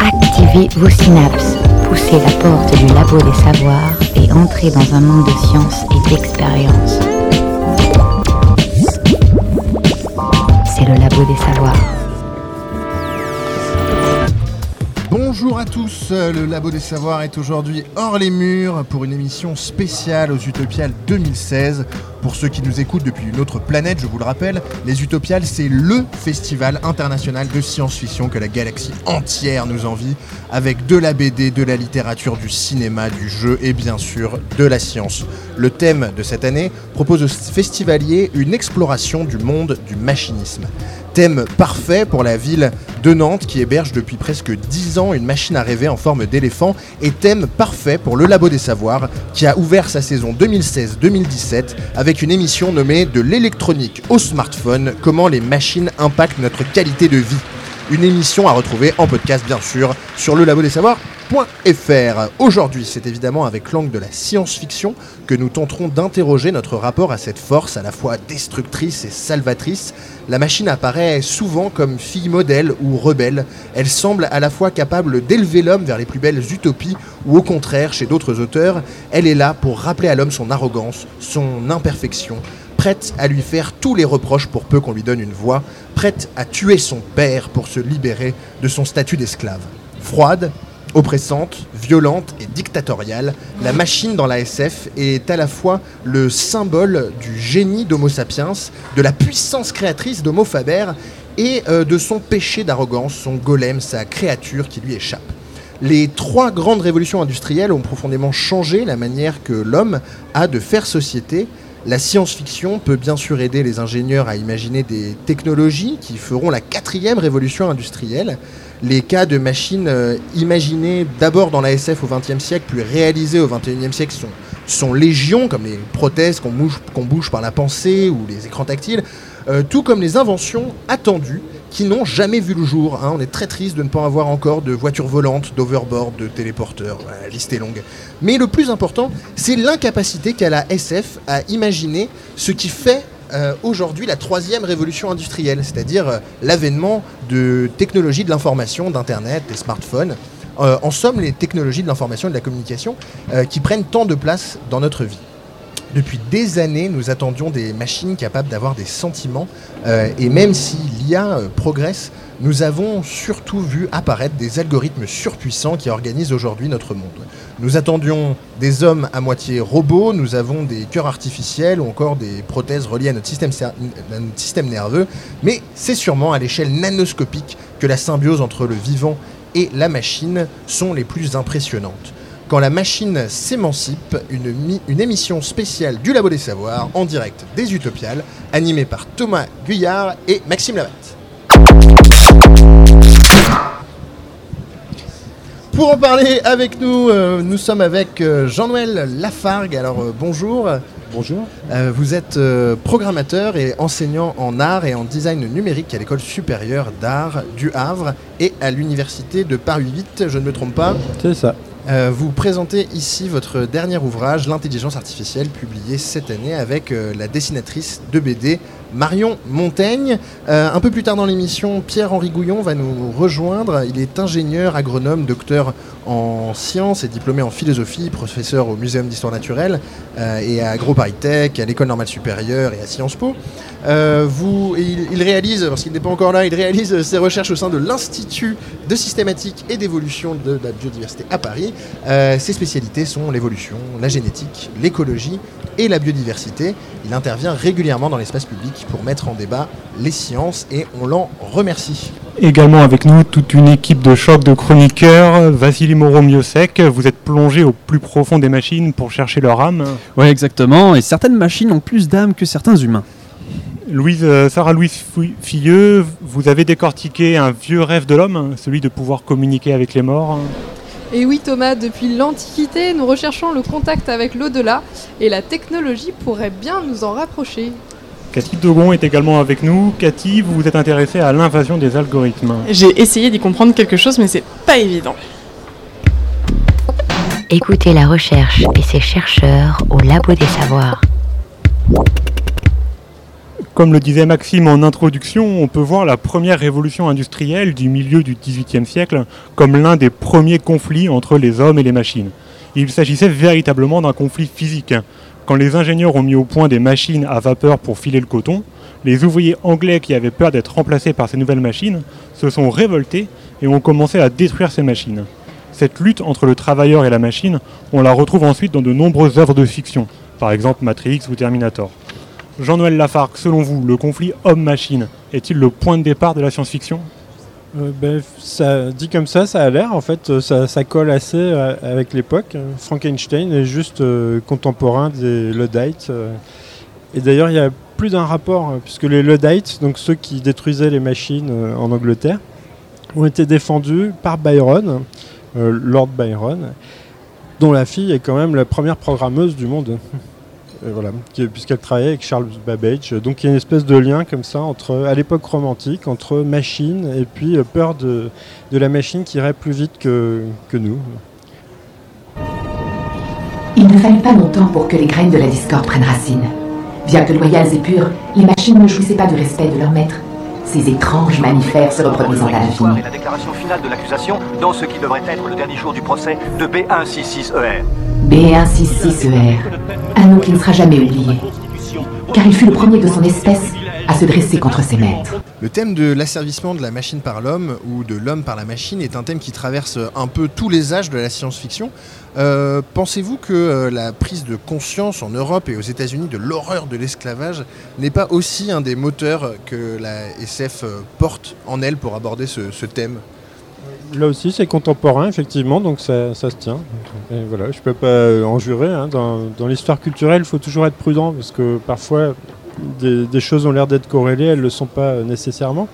Activez vos synapses, poussez la porte du labo des savoirs et entrez dans un monde de science et d'expérience. C'est le labo des savoirs. Bonjour à tous, le Labo des Savoirs est aujourd'hui hors les murs pour une émission spéciale aux Utopiales 2016. Pour ceux qui nous écoutent depuis une autre planète, je vous le rappelle, les Utopiales c'est LE festival international de science-fiction que la galaxie entière nous envie, avec de la BD, de la littérature, du cinéma, du jeu et bien sûr de la science. Le thème de cette année propose aux festivaliers une exploration du monde du machinisme. Thème parfait pour la ville de Nantes qui héberge depuis presque 10 ans une machine à rêver en forme d'éléphant et thème parfait pour le Labo des Savoirs qui a ouvert sa saison 2016-2017 avec une émission nommée De l'électronique au smartphone, comment les machines impactent notre qualité de vie. Une émission à retrouver en podcast bien sûr sur le Labo des Savoirs. Aujourd'hui, c'est évidemment avec l'angle de la science-fiction que nous tenterons d'interroger notre rapport à cette force à la fois destructrice et salvatrice. La machine apparaît souvent comme fille modèle ou rebelle. Elle semble à la fois capable d'élever l'homme vers les plus belles utopies ou au contraire, chez d'autres auteurs, elle est là pour rappeler à l'homme son arrogance, son imperfection, prête à lui faire tous les reproches pour peu qu'on lui donne une voix, prête à tuer son père pour se libérer de son statut d'esclave. Froide, oppressante, violente et dictatoriale, la machine dans la SF est à la fois le symbole du génie d'Homo sapiens, de la puissance créatrice d'Homo faber et euh, de son péché d'arrogance, son golem, sa créature qui lui échappe. Les trois grandes révolutions industrielles ont profondément changé la manière que l'homme a de faire société. La science-fiction peut bien sûr aider les ingénieurs à imaginer des technologies qui feront la quatrième révolution industrielle les cas de machines euh, imaginées d'abord dans la SF au XXe siècle, puis réalisées au XXIe siècle sont, sont légion, comme les prothèses qu'on bouge, par la pensée ou les écrans tactiles, euh, tout comme les inventions attendues qui n'ont jamais vu le jour. hein. On est très triste de ne pas avoir encore de voitures volantes, d'overboard, de téléporteurs. La liste est longue. Mais le plus important, c'est l'incapacité qu'a la SF à imaginer ce qui fait euh, aujourd'hui la troisième révolution industrielle, c'est-à-dire euh, l'avènement de technologies de l'information, d'Internet, des smartphones. Euh, en somme, les technologies de l'information et de la communication qui prennent tant de place dans notre vie. Depuis des années, nous attendions des machines capables d'avoir des sentiments, et même si l'IA progresse, nous avons surtout vu apparaître des algorithmes surpuissants qui organisent aujourd'hui notre monde. Nous attendions des hommes à moitié robots, nous avons des cœurs artificiels ou encore des prothèses reliées à notre système, nerveux, mais c'est sûrement à l'échelle nanoscopique que la symbiose entre le vivant et la machine sont les plus impressionnantes. Quand la machine s'émancipe, une, une émission spéciale du Labo des Savoirs en direct des Utopiales, animée par Thomas Guyard et Maxime Lavatte. Pour en parler avec nous, euh, nous sommes avec euh, Jean-Noël Lafargue. Alors euh, bonjour. Bonjour. Vous êtes programmateur et enseignant en art et en design numérique à l'école supérieure d'art du Havre et à l'université de Paris 8, je ne me trompe pas. C'est ça. Euh, vous présentez ici votre dernier ouvrage, L'intelligence artificielle, publié cette année avec euh, la dessinatrice de BD Marion Montaigne. Euh, un peu plus tard dans l'émission, Pierre-Henri Gouillon va nous rejoindre. Il est ingénieur, agronome, docteur en sciences et diplômé en philosophie, professeur au Muséum d'histoire naturelle euh, et à AgroParisTech, à l'École normale supérieure et à Sciences Po. Euh, il réalise, parce qu'il n'est pas encore là, il réalise ses recherches au sein de l'Institut de systématique et d'évolution de la biodiversité à Paris. Euh, ses spécialités sont l'évolution, la génétique, l'écologie et la biodiversité. Il intervient régulièrement dans l'espace public pour mettre en débat les sciences et on l'en remercie. Également avec nous toute une équipe de choc de chroniqueurs. Vassili Moreau-Miosek, vous êtes plongé au plus profond des machines pour chercher leur âme. Ouais, exactement. Et certaines machines ont plus d'âme que certains humains. Louise, euh, Sarah Louise Filleux, vous avez décortiqué un vieux rêve de l'homme, celui de pouvoir communiquer avec les morts. Et oui Thomas, depuis l'Antiquité, nous recherchons le contact avec l'au-delà et la technologie pourrait bien nous en rapprocher. Cathy Dogon est également avec nous. Cathy, vous vous êtes intéressée à l'invasion des algorithmes. J'ai essayé d'y comprendre quelque chose, mais c'est pas évident. Écoutez la recherche et ses chercheurs au Labo des Savoirs. Comme le disait Maxime en introduction, on peut voir la première révolution industrielle du milieu du XVIIIe siècle comme l'un des premiers conflits entre les hommes et les machines. Il s'agissait véritablement d'un conflit physique. Quand les ingénieurs ont mis au point des machines à vapeur pour filer le coton, les ouvriers anglais qui avaient peur d'être remplacés par ces nouvelles machines se sont révoltés et ont commencé à détruire ces machines. Cette lutte entre le travailleur et la machine, on la retrouve ensuite dans de nombreuses œuvres de fiction, par exemple Matrix ou Terminator. Jean-Noël Lafargue, selon vous, le conflit homme-machine est-il le point de départ de la science-fiction? Euh, ben, ça dit comme ça, ça a l'air. En fait, euh, ça, colle assez euh, avec l'époque. Frankenstein est juste contemporain des Luddites. et d'ailleurs, il y a plus d'un rapport, euh, puisque les Luddites, donc ceux qui détruisaient les machines en Angleterre, ont été défendus par Byron, Lord Byron, dont la fille est quand même la première programmeuse du monde. Et voilà, puisqu'elle travaillait avec Charles Babbage. Donc il y a une espèce de lien comme ça entre, à l'époque romantique, entre machine et puis euh, peur de, la machine qui irait plus vite que, que nous. Il ne fallut pas longtemps pour que les graines de la discorde prennent racine. Bien que loyales et pures, les machines ne jouissaient pas du respect de leur maître. Ces étranges mammifères se reproduisant à L'histoire et l'infini. la déclaration finale de l'accusation dans ce qui devrait être le dernier jour du procès de B166ER. B166ER, un nom qui ne sera jamais oublié. Car il fut le premier de son espèce à se dresser contre ses maîtres. Le thème de l'asservissement de la machine par l'homme ou de l'homme par la machine est un thème qui traverse un peu tous les âges de la science-fiction. Euh, Pensez-vous que euh, la prise de conscience en Europe et aux États-Unis de l'horreur de l'esclavage n'est pas aussi un des moteurs que la SF euh, porte en elle pour aborder ce, ce thème? Là aussi, c'est contemporain, effectivement, donc ça, ça se tient. Et voilà, je peux pas en jurer. hein. Dans, dans l'histoire culturelle, il faut toujours être prudent, parce que parfois, des, des choses ont l'air d'être corrélées, elles ne le sont pas nécessairement.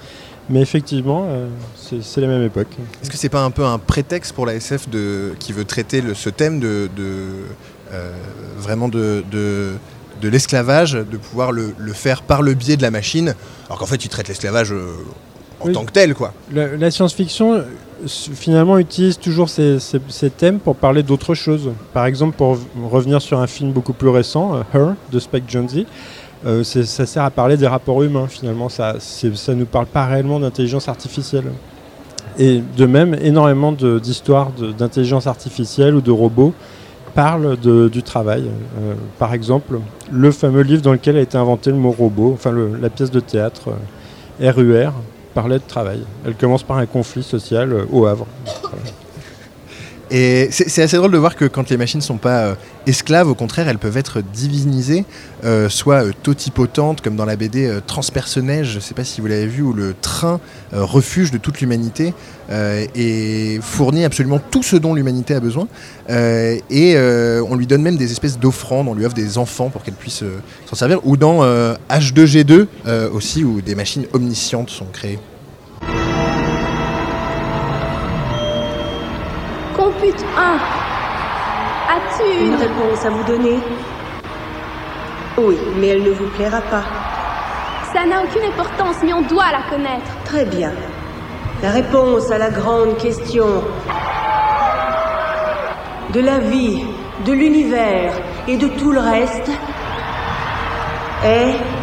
Mais effectivement, euh, c'est la même époque. Est-ce que c'est pas un peu un prétexte pour la SF de, qui veut traiter le- ce thème de, de, euh, vraiment de, de, de l'esclavage, de pouvoir le, le faire par le biais de la machine, alors qu'en fait il traite l'esclavage euh, en Oui. tant que tel quoi. La, la science-fiction, finalement, utilise toujours ces, ces- ces thèmes pour parler d'autres choses. Par exemple, pour revenir sur un film beaucoup plus récent, Her, de Spike Jonze, euh, ça sert à parler des rapports humains, finalement. Ça ne nous parle pas réellement d'intelligence artificielle. Et de même, énormément d'histoires d'intelligence artificielle ou de robots parlent du travail. Euh, par exemple, le fameux livre dans lequel a été inventé le mot robot, enfin la pièce de théâtre euh, RUR, parlait de travail. Elle commence par un conflit social euh, au Havre. Et c'est assez drôle de voir que quand les machines sont pas euh, esclaves, au contraire, elles peuvent être divinisées, euh, soit euh, totipotentes, comme dans la BD Transpersonnage, je sais pas si vous l'avez vu, où le train, refuge de toute l'humanité, et fournit absolument tout ce dont l'humanité a besoin. Et on lui donne même des espèces d'offrandes, on lui offre des enfants pour qu'elle puisse s'en servir. Ou dans euh, H2G2 euh, aussi, où des machines omniscientes sont créées. 1. As-tu Une une... réponse à vous donner? Oui, mais elle ne vous plaira pas. Ça n'a aucune importance, mais on doit la connaître. Très bien. La réponse à la grande question de la vie, de l'univers et de tout le reste est...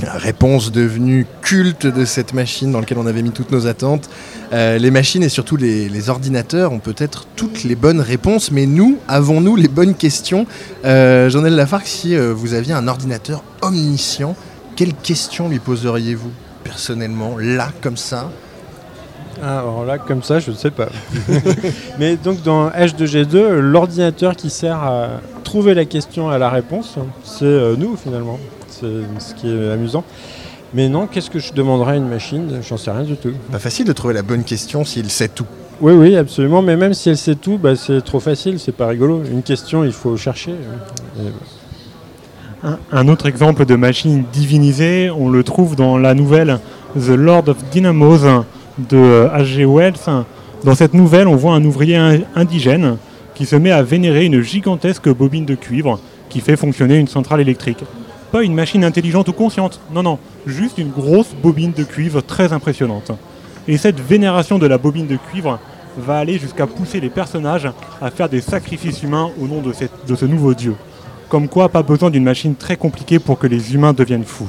Réponse devenue culte de cette machine dans laquelle on avait mis toutes nos attentes. Euh, les machines et surtout les, les ordinateurs ont peut-être toutes les bonnes réponses, mais nous, avons-nous les bonnes questions? Euh, Jean-Noël Lafargue, si euh, vous aviez un ordinateur omniscient, quelles questions lui poseriez-vous personnellement, là, comme ça? Ah, Alors là, comme ça, je ne sais pas. Mais donc dans H2G2, l'ordinateur qui sert à trouver la question à la réponse, c'est euh, nous finalement. C'est ce qui est amusant. Mais non, qu'est-ce que je demanderais à une machine? J'en sais rien du tout. Pas facile de trouver la bonne question s'il sait tout. Oui, oui, absolument. Mais même si elle sait tout, bah, c'est trop facile, c'est pas rigolo. Une question, il faut chercher. Et- Un, un autre exemple de machine divinisée, on le trouve dans la nouvelle The Lord of Dynamos de H.G. Wells. Dans cette nouvelle, on voit un ouvrier in- indigène qui se met à vénérer une gigantesque bobine de cuivre qui fait fonctionner une centrale électrique. Pas une machine intelligente ou consciente, non, non, juste une grosse bobine de cuivre très impressionnante. Et cette vénération de la bobine de cuivre va aller jusqu'à pousser les personnages à faire des sacrifices humains au nom de, de ce nouveau dieu. Comme quoi, pas besoin d'une machine très compliquée pour que les humains deviennent fous.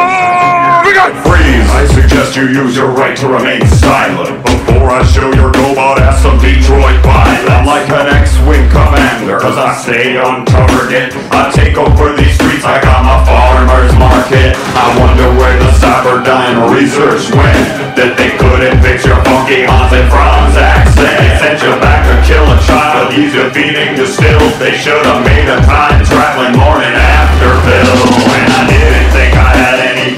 Suggest you use your right to remain silent before I show your robot ass some Detroit violence. I'm like an X-Wing commander, cause I stay on target. I take over these streets I got my farmer's market. I wonder where the Cyberdyne research went. That they couldn't fix your funky Hans and Franz accent. They sent you back to kill a child, he's defeating you still. They should have made a time traveling morning after pill. And I didn't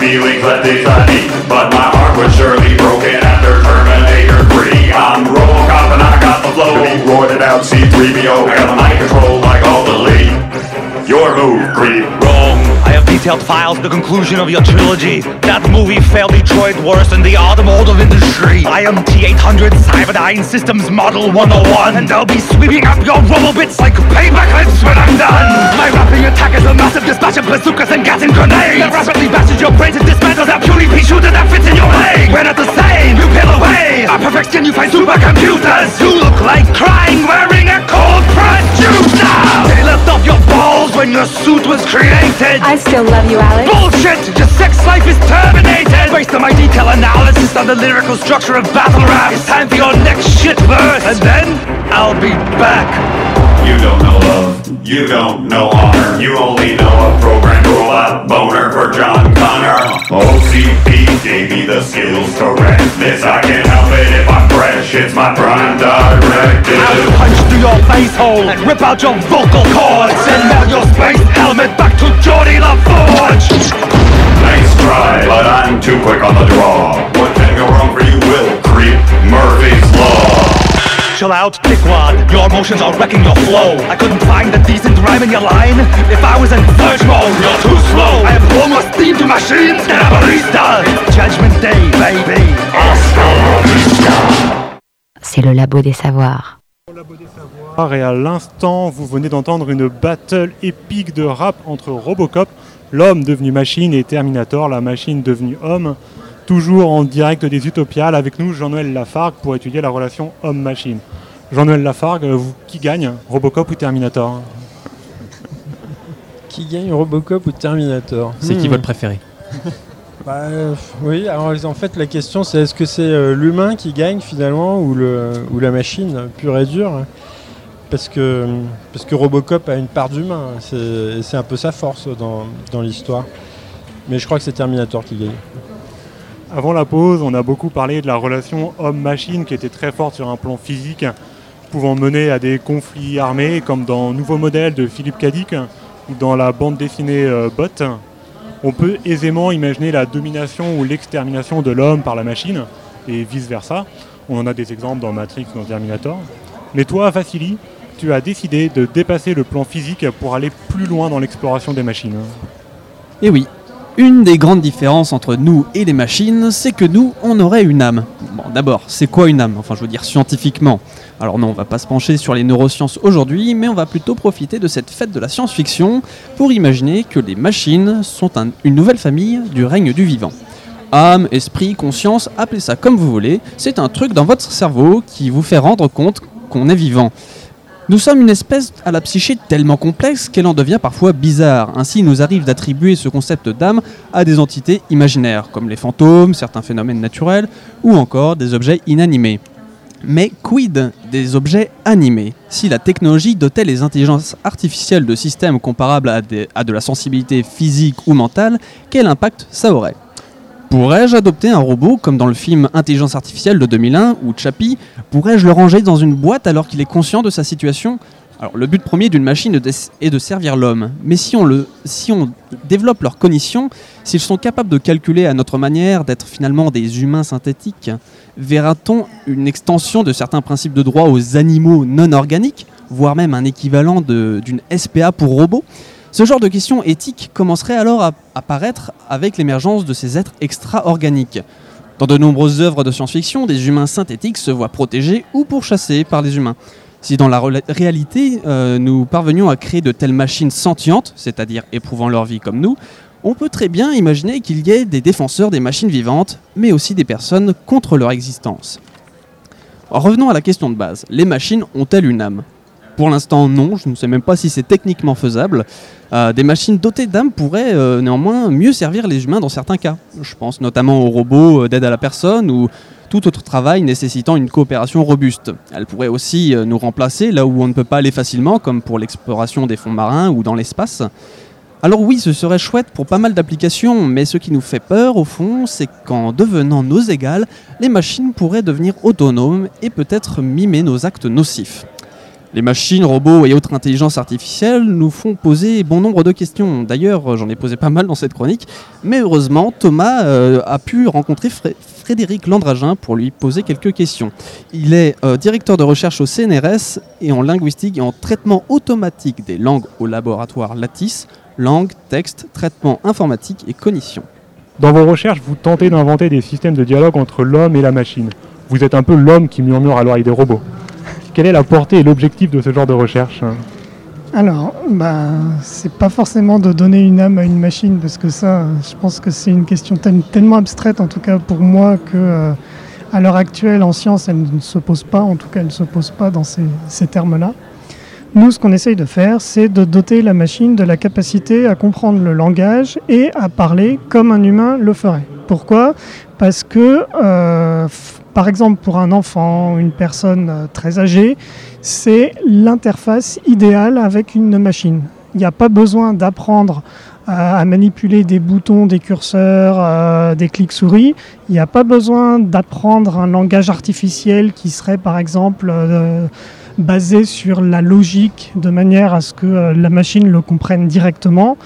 feelings left inside me. But my heart was surely broken after Terminator 3. I'm Robocop and I got the flow. He roared it out, C3PO. I got the mind control like all the lead. Your move, creep. Wrong. I have detailed files, the conclusion of your trilogy. That movie failed Detroit worse than the automotive industry. Am T800 Cyberdyne Systems Model 101, and I'll be sweeping up your rubble bits like paper clips when I'm done. My rapping attack is a massive dispatch of bazookas and gas and grenades. That rapidly bashes your brains and dismantles that puny pea shooter that fits in your leg. We're not the same, you peel away. Our perfect skin, you find supercomputers. You look like crying wearing a cold pressed juice now. They left off your balls when your suit was created. I still love you, Alex. Bullshit! Your sex life is terminated! Based on my detailed analysis on the lyrical structure of battle rap, it's time for your next shit verse! And then, I'll be back! You don't know love, you don't know honor. You only know a programmed robot boner for John Connor. OCP gave me the skills to wreck this. I can't help it if I'm it's my prime directive. I'll punch through your face hole and rip out your vocal cords! Send out your space helmet back to Geordie LaForge! Nice try, but I'm too quick on the draw. What can go wrong for you will creep Murphy's Law. Chill out, dickwad. Your emotions are wrecking your flow. I couldn't find a decent rhyme in your line. If I was in surge mode, you're too slow. I have almost steam to machines that are barista. It's Judgment Day, baby. C'est le labo des savoirs. Et à l'instant, vous venez d'entendre une battle épique de rap entre Robocop, l'homme devenu machine, et Terminator, la machine devenue homme. Toujours en direct des Utopiales, avec nous Jean-Noël Lafargue pour étudier la relation homme-machine. Jean-Noël Lafargue, vous, qui gagne Robocop ou Terminator? Qui gagne Robocop ou Terminator? C'est qui Hmm. votre préféré? Bah, euh, oui, en fait la question c'est est-ce que c'est euh, l'humain qui gagne finalement ou, la machine pure et dure? Parce que, Robocop a une part d'humain, c'est un peu sa force dans, l'histoire. Mais je crois que c'est Terminator qui gagne. Avant la pause, on a beaucoup parlé de la relation homme-machine qui était très forte sur un plan physique, pouvant mener à des conflits armés, comme dans Nouveau modèle de Philippe Cadic ou dans la bande dessinée euh, Bot. On peut aisément imaginer la domination ou l'extermination de l'homme par la machine, et vice-versa. On en a des exemples dans Matrix dans Terminator. Mais toi, Vassili, tu as décidé de dépasser le plan physique pour aller plus loin dans l'exploration des machines. Et Eh oui, une des grandes différences entre nous et les machines, c'est que nous, on aurait une âme. Bon, d'abord, c'est quoi une âme? Enfin, je veux dire scientifiquement. Alors non, on va pas se pencher sur les neurosciences aujourd'hui, mais on va plutôt profiter de cette fête de la science-fiction pour imaginer que les machines sont un- une nouvelle famille du règne du vivant. Âme, esprit, conscience, appelez ça comme vous voulez, c'est un truc dans votre cerveau qui vous fait rendre compte qu'on est vivant. Nous sommes une espèce à la psyché tellement complexe qu'elle en devient parfois bizarre. Ainsi, il nous arrive d'attribuer ce concept d'âme à des entités imaginaires, comme les fantômes, certains phénomènes naturels, ou encore des objets inanimés. Mais quid des objets animés? Si la technologie dotait les intelligences artificielles de systèmes comparables à, à de la sensibilité physique ou mentale, quel impact ça aurait? Pourrais-je adopter un robot comme dans le film Intelligence artificielle de 2001 ou Chappie Pourrais-je le ranger dans une boîte alors qu'il est conscient de sa situation? Alors le but premier d'une machine est de- servir l'homme. Mais si on, si on développe leur cognition, s'ils sont capables de calculer à notre manière, d'être finalement des humains synthétiques, verra-t-on une extension de certains principes de droit aux animaux non organiques, voire même un équivalent d'une SPA pour robots ce genre de questions éthiques commencerait alors à apparaître avec l'émergence de ces êtres extra-organiques. Dans de nombreuses œuvres de science-fiction, des humains synthétiques se voient protégés ou pourchassés par les humains. Si dans la réalité, euh, nous parvenions à créer de telles machines sentientes, c'est-à-dire éprouvant leur vie comme nous, on peut très bien imaginer qu'il y ait des défenseurs des machines vivantes, mais aussi des personnes contre leur existence. Revenons à la question de base. Les machines ont-elles une âme? Pour l'instant, non. Je ne sais même pas si c'est techniquement faisable. Euh, des machines dotées d'âme pourraient euh, néanmoins mieux servir les humains dans certains cas. Je pense notamment aux robots euh, d'aide à la personne ou tout autre travail nécessitant une coopération robuste. Elles pourraient aussi nous remplacer là où on ne peut pas aller facilement, comme pour l'exploration des fonds marins ou dans l'espace. Alors oui, ce serait chouette pour pas mal d'applications, mais ce qui nous fait peur au fond, c'est qu'en devenant nos égales, les machines pourraient devenir autonomes et peut-être mimer nos actes nocifs. Les machines, robots et autres intelligences artificielles nous font poser bon nombre de questions. D'ailleurs, j'en ai posé pas mal dans cette chronique, mais heureusement, Thomas euh, a pu rencontrer Fré- Frédéric Landragin pour lui poser quelques questions. Il est euh, directeur de recherche au CNRS et en linguistique et en traitement automatique des langues au laboratoire Lattice, langue, texte, traitement informatique et cognition. Dans vos recherches, vous tentez d'inventer des systèmes de dialogue entre l'homme et la machine. Vous êtes un peu l'homme qui murmure à l'oreille des robots. Quelle est la portée et l'objectif de ce genre de recherche Alors, bah, c'est pas forcément de donner une âme à une machine, parce que ça, je pense que c'est une question tel- tellement abstraite, en tout cas pour moi, que euh, à l'heure actuelle, en science, elle ne se pose pas, en tout cas, elle ne se pose pas dans ces, termes-là. Nous, ce qu'on essaye de faire, c'est de doter la machine de la capacité à comprendre le langage et à parler comme un humain le ferait. Pourquoi? Parce que, euh, par exemple, pour un enfant, une personne euh, très âgée, c'est l'interface idéale avec une machine. Il n'y a pas besoin d'apprendre à, à manipuler des boutons, des curseurs, euh, des clics souris. Il n'y a pas besoin d'apprendre un langage artificiel qui serait, par exemple, euh, basé sur la logique de manière à ce que euh, la machine le comprenne directement.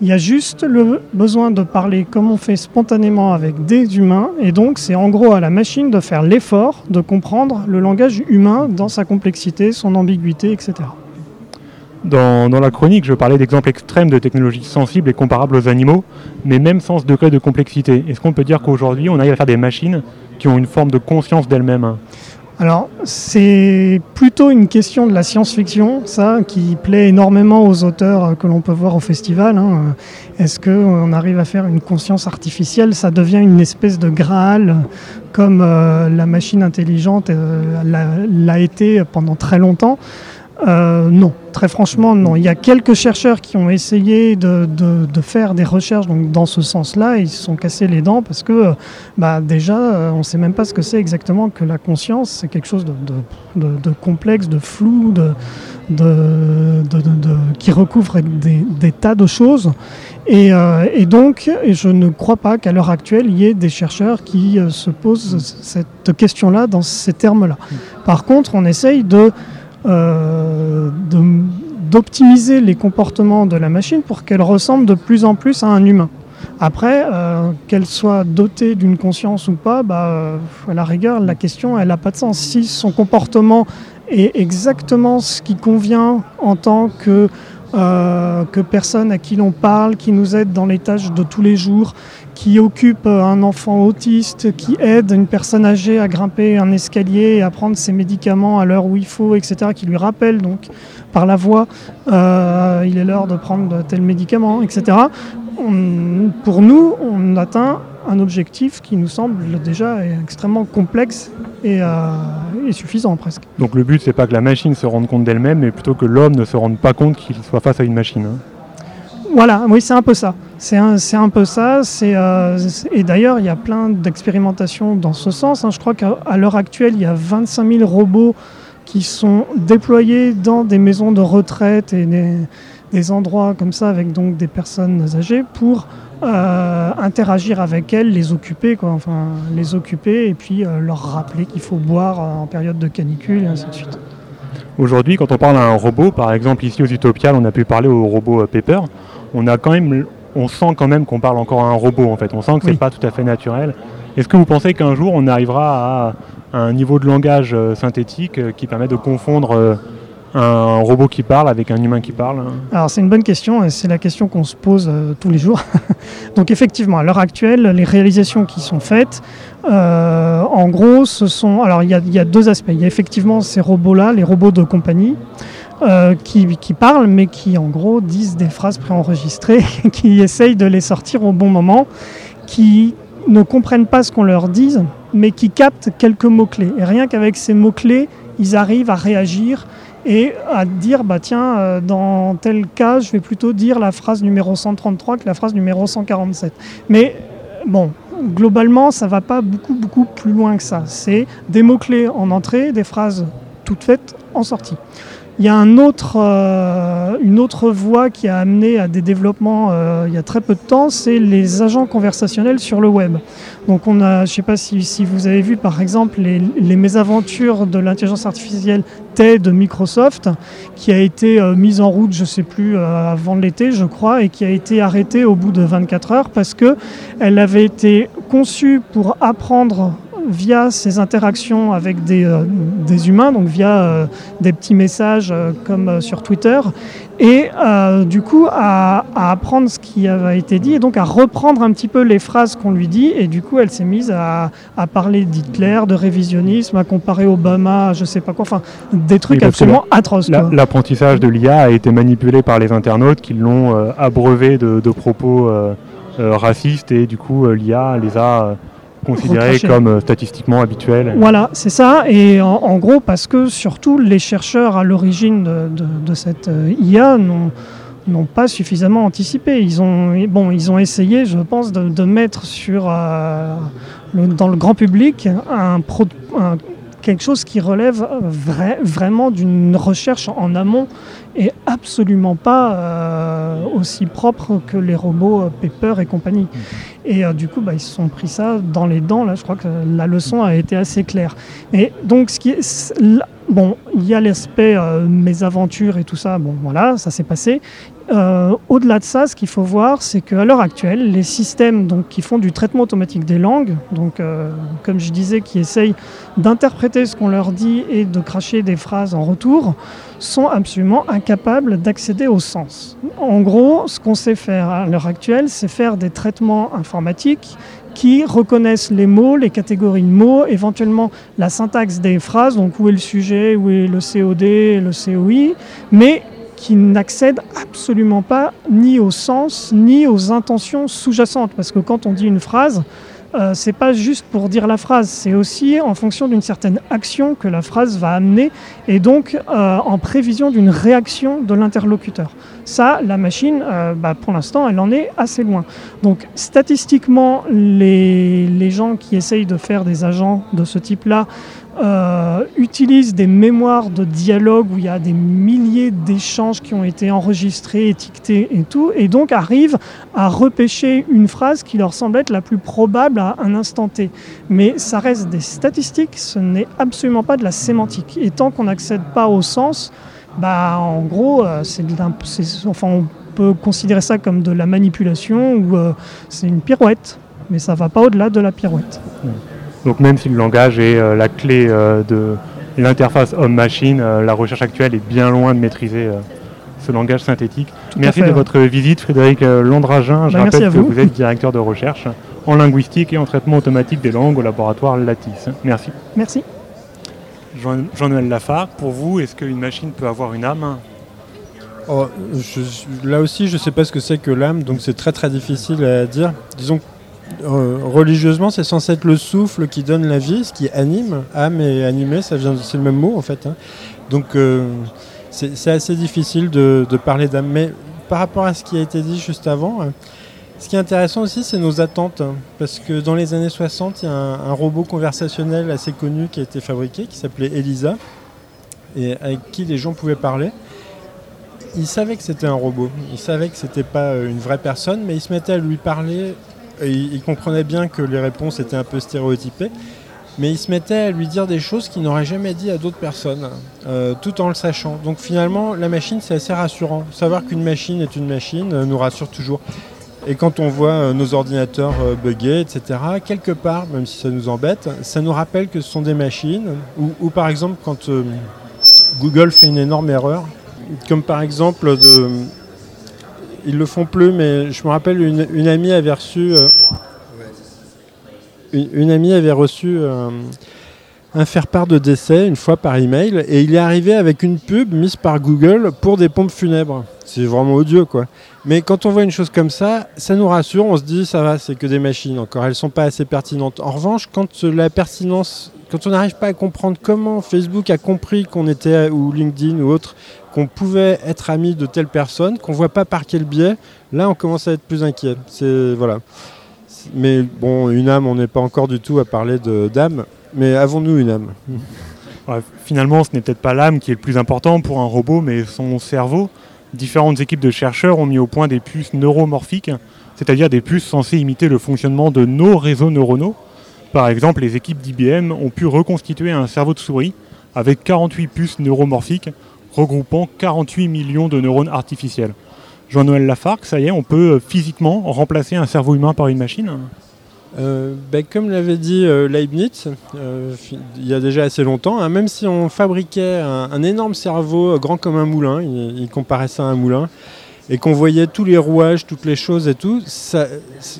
Il y a juste le besoin de parler comme on fait spontanément avec des humains, et donc c'est en gros à la machine de faire l'effort de comprendre le langage humain dans sa complexité, son ambiguïté, etc. Dans, la chronique, je parlais d'exemples extrêmes de technologies sensibles et comparables aux animaux, mais même sans ce degré de complexité. Est-ce qu'on peut dire qu'aujourd'hui, on arrive à faire des machines qui ont une forme de conscience d'elles-mêmes hein? Alors, c'est plutôt une question de la science-fiction, ça, qui plaît énormément aux auteurs que l'on peut voir au festival. hein. Est-ce qu'on arrive à faire une conscience artificielle? Ça devient une espèce de Graal, comme euh, la machine intelligente euh, l'a été pendant très longtemps. Euh, non, très franchement, non. Il y a quelques chercheurs qui ont essayé de, faire des recherches dans ce sens-là. Ils se sont cassés les dents parce que, euh, bah, déjà, euh, on ne sait même pas ce que c'est exactement que la conscience. C'est quelque chose de, complexe, de flou, qui recouvre des, tas de choses. Et, euh, donc, je ne crois pas qu'à l'heure actuelle, il y ait des chercheurs qui se posent cette question-là dans ces termes-là. Par contre, on essaye de- d'optimiser les comportements de la machine pour qu'elle ressemble de plus en plus à un humain. Après, euh, qu'elle soit dotée d'une conscience ou pas, bah, euh, à la rigueur, la question, elle n'a pas de sens. Si son comportement est exactement ce qui convient en tant euh, que personne à qui l'on parle, qui nous aide dans les tâches de tous les jours, qui occupe un enfant autiste, qui aide une personne âgée à grimper un escalier et à prendre ses médicaments à l'heure où il faut, etc., qui lui rappelle donc par la voix, euh, il est l'heure de prendre tel médicament, etc. Pour nous, on atteint un objectif qui nous semble déjà extrêmement complexe et, euh, et suffisant presque. Donc le but, c'est pas que la machine se rende compte d'elle-même, mais plutôt que l'homme ne se rende pas compte qu'il soit face à une machine. hein. Voilà, oui, c'est un peu ça. C'est un, un peu ça. Euh, et d'ailleurs, il y a plein d'expérimentations dans ce sens. hein. Je crois qu'à l'heure actuelle, il y a 25 000 robots qui sont déployés dans des maisons de retraite et des, endroits comme ça avec donc des personnes âgées pour euh, interagir avec elles, les occuper, quoi. Enfin, les occuper et puis euh, leur rappeler qu'il faut boire en période de canicule et ainsi de suite. Aujourd'hui, quand on parle à un robot, par exemple ici aux Utopiales, on a pu parler au robot Pepper, on a quand même, on sent quand même qu'on parle encore à un robot en fait. On sent que c'est Oui. pas tout à fait naturel. Est-ce que vous pensez qu'un jour on arrivera à, un niveau de langage euh, synthétique euh, qui permet de confondre euh, un robot qui parle avec un humain qui parle? Alors c'est une bonne question et c'est la question qu'on se pose euh, tous les jours. Donc effectivement, à l'heure actuelle, les réalisations qui sont faites, euh, en gros, ce sont... Alors il y, y a deux aspects. Il y a effectivement ces robots-là, les robots de compagnie, euh, qui, qui parlent, mais qui en gros disent des phrases préenregistrées, qui essayent de les sortir au bon moment, qui ne comprennent pas ce qu'on leur dise, mais qui captent quelques mots-clés. Et rien qu'avec ces mots-clés, ils arrivent à réagir et à dire bah tiens euh, dans tel cas je vais plutôt dire la phrase numéro 133 que la phrase numéro 147 mais bon globalement ça va pas beaucoup beaucoup plus loin que ça. C'est des mots clés en entrée des phrases toutes faites en sortie il y a euh, une autre voie qui a amené à des développements euh, il y a très peu de temps, c'est les agents conversationnels sur le web. Donc on a, je ne sais pas si, vous avez vu par exemple les, mésaventures de l'intelligence artificielle T de Microsoft, qui a été euh, mise en route, je ne sais plus, avant l'été je crois, et qui a été arrêtée au bout de 24 heures parce que elle avait été conçue pour apprendre via ses interactions avec des, euh, des humains, donc via euh, des petits messages euh, comme sur Twitter, et du coup à, à apprendre ce qui avait été dit, et donc à reprendre un petit peu les phrases qu'on lui dit, et du coup elle s'est mise à, à parler d'Hitler, de révisionnisme, à comparer Obama, à je sais pas quoi, enfin des trucs Oui, absolument la- atroces. L'apprentissage de l'IA a été manipulé par les internautes qui l'ont abreuvé de, de propos racistes et du coup l'IA les a Retranchés. comme euh, statistiquement habituels. Voilà, c'est ça. Et en, en gros, parce que surtout les chercheurs à l'origine de, de- de cette euh, IA n'ont n'ont pas suffisamment anticipé. Ils ont, bon, ils ont essayé, je pense, de, de mettre sur, euh, le- dans le grand public un, pro- un- quelque chose qui relève vrai- vraiment d'une recherche en amont et absolument pas euh, aussi propre que les robots euh, Pepper et compagnie. Et euh, du coup, bah, ils se sont pris ça dans les dents. Là, je crois que la leçon a été assez claire. Et donc, ce qui est, là- bon, il y a l'aspect euh, mésaventures et tout ça. Bon, voilà, ça s'est passé. Au-delà de ça, ce qu'il faut voir, c'est qu'à l'heure actuelle, les systèmes donc, qui font du traitement automatique des langues, donc comme je disais, qui essayent d'interpréter ce qu'on leur dit et de cracher des phrases en retour, sont absolument incapables d'accéder au sens. En gros, ce qu'on sait faire à l'heure actuelle, c'est faire des traitements informatiques qui reconnaissent les mots, les catégories de mots, éventuellement la syntaxe des phrases, donc où est le sujet, où est le COD, le COI, mais qui n'accèdent absolument pas ni au sens, ni aux intentions sous-jacentes. Parce que quand on dit une phrase, euh, c'est pas juste pour dire la phrase, c'est aussi en fonction d'une certaine action que la phrase va amener et donc euh, en prévision d'une réaction de l'interlocuteur. Ça, la machine, euh, bah, pour l'instant, elle en est assez loin. Donc statistiquement, les, les gens qui essayent de faire des agents de ce type-là euh, utilisent des mémoires de dialogue où il y a des milliers d'échanges qui ont été enregistrés, étiquetés et tout, et donc arrivent à repêcher une phrase qui leur semble être la plus probable à un instant T. Mais ça reste des statistiques, ce n'est absolument pas de la sémantique. Et tant qu'on n'accède pas au sens, bah en gros, euh, c'est- enfin on peut considérer ça comme de la manipulation ou euh, c'est une pirouette, mais ça va pas au-delà de la pirouette. Donc même si le langage est euh, la clé euh, de l'interface homme-machine, euh, la recherche actuelle est bien loin de maîtriser euh, ce langage synthétique. Tout merci de votre visite, Frédéric Landragin. Je Bah, merci rappelle que vous. vous êtes directeur de recherche en linguistique et en traitement automatique des langues au laboratoire Lattice. Merci. Merci. Jean- Jean-Noël Lafare, pour vous, est-ce qu'une machine peut avoir une âme? Oh, je- là aussi, je ne sais pas ce que c'est que l'âme, donc c'est très très difficile à dire. Disons, euh, religieusement, c'est censé être le souffle qui donne la vie, ce qui anime. Âme et animé, c'est le même mot en fait. hein. Donc, euh, c'est assez difficile de, parler d'âme. Mais par rapport à ce qui a été dit juste avant, euh, ce qui est intéressant aussi, c'est nos attentes. hein. parce que dans les années 60, il y a un, robot conversationnel assez connu qui a été fabriqué, qui s'appelait Elisa, et avec qui les gens pouvaient parler il savait que c'était un robot, il savait que c'était pas une vraie personne, mais il se mettait à lui parler, il, comprenait bien que les réponses étaient un peu stéréotypées, mais il se mettait à lui dire des choses qu'il n'aurait jamais dit à d'autres personnes, euh, tout en le sachant. Donc finalement, la machine, c'est assez rassurant. Savoir qu'une machine est une machine euh, nous rassure toujours. Et quand on voit euh, nos ordinateurs bugger, etc., quelque part, même si ça nous embête, ça nous rappelle que ce sont des machines, ou, par exemple quand... Google fait une énorme erreur. Comme par exemple, de, ils le font plus, mais je me rappelle une, amie avait reçu, euh, une, amie avait reçu euh, un faire-part de décès une fois par email, et il est arrivé avec une pub mise par Google pour des pompes funèbres. C'est vraiment odieux, quoi. Mais quand on voit une chose comme ça, ça nous rassure. On se dit, ça va, c'est que des machines encore. Elles sont pas assez pertinentes. En revanche, quand la pertinence, quand on n'arrive pas à comprendre comment Facebook a compris qu'on était ou LinkedIn ou autre, qu'on pouvait être ami de telle personne, qu'on voit pas par quel biais, là, on commence à être plus inquiet. C'est voilà. Mais bon, une âme, on n'est pas encore du tout à parler d'âme. Mais avons-nous une âme? Finalement, ce n'est peut-être pas l'âme qui est le plus important pour un robot, mais son cerveau. Différentes équipes de chercheurs ont mis au point des puces neuromorphiques, c'est-à-dire des puces censées imiter le fonctionnement de nos réseaux neuronaux. Par exemple, les équipes d'IBM ont pu reconstituer un cerveau de souris avec 48 puces neuromorphiques regroupant 48 millions de neurones artificiels. Jean-Noël Lafargue, ça y est, on peut euh, physiquement remplacer un cerveau humain par une machine? Euh, ben, comme l'avait dit euh, Leibniz il y a déjà assez longtemps, hein, même si on fabriquait un, énorme cerveau grand comme un moulin, il, comparait ça à un moulin, et qu'on voyait tous les rouages, toutes les choses et tout,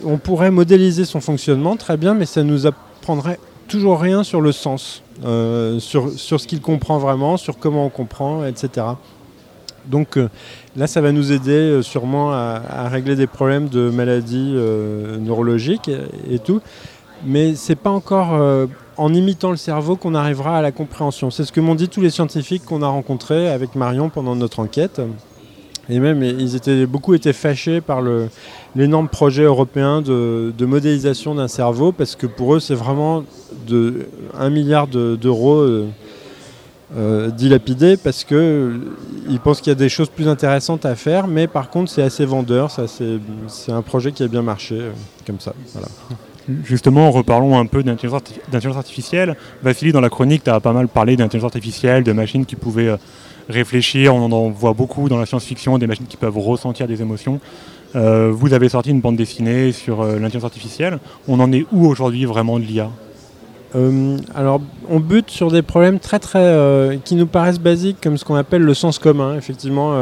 on pourrait modéliser son fonctionnement très bien, mais ça nous apprendrait toujours rien sur le sens, euh, sur, ce qu'il comprend vraiment, sur comment on comprend, etc. Donc euh, là, ça va nous aider euh, sûrement à, régler des problèmes de maladies neurologiques et, tout. Mais c'est pas encore en imitant le cerveau qu'on arrivera à la compréhension. C'est ce que m'ont dit tous les scientifiques qu'on a rencontrés avec Marion pendant notre enquête. Et même, ils étaient, beaucoup étaient fâchés par le- l'énorme projet européen de, de modélisation d'un cerveau, parce que pour eux, c'est vraiment de 1 milliard de- d'euros euh, euh, dilapidés, parce que euh, ils pensent qu'il y a des choses plus intéressantes à faire, mais par contre, c'est assez vendeur. C'est un projet qui a bien marché, euh, comme ça. Justement, reparlons un peu d'intelligence arti- d'intelligence artificielle. Vassili, dans la chronique, tu as pas mal parlé d'intelligence artificielle, de machines qui pouvaient réfléchir. On en voit beaucoup dans la science-fiction, des machines qui peuvent ressentir des émotions. Euh, vous avez sorti une bande dessinée sur euh, l'intelligence artificielle. On en est où aujourd'hui vraiment de l'IA Euh, alors, on bute sur des problèmes très très qui nous paraissent basiques, comme ce qu'on appelle le sens commun. Effectivement,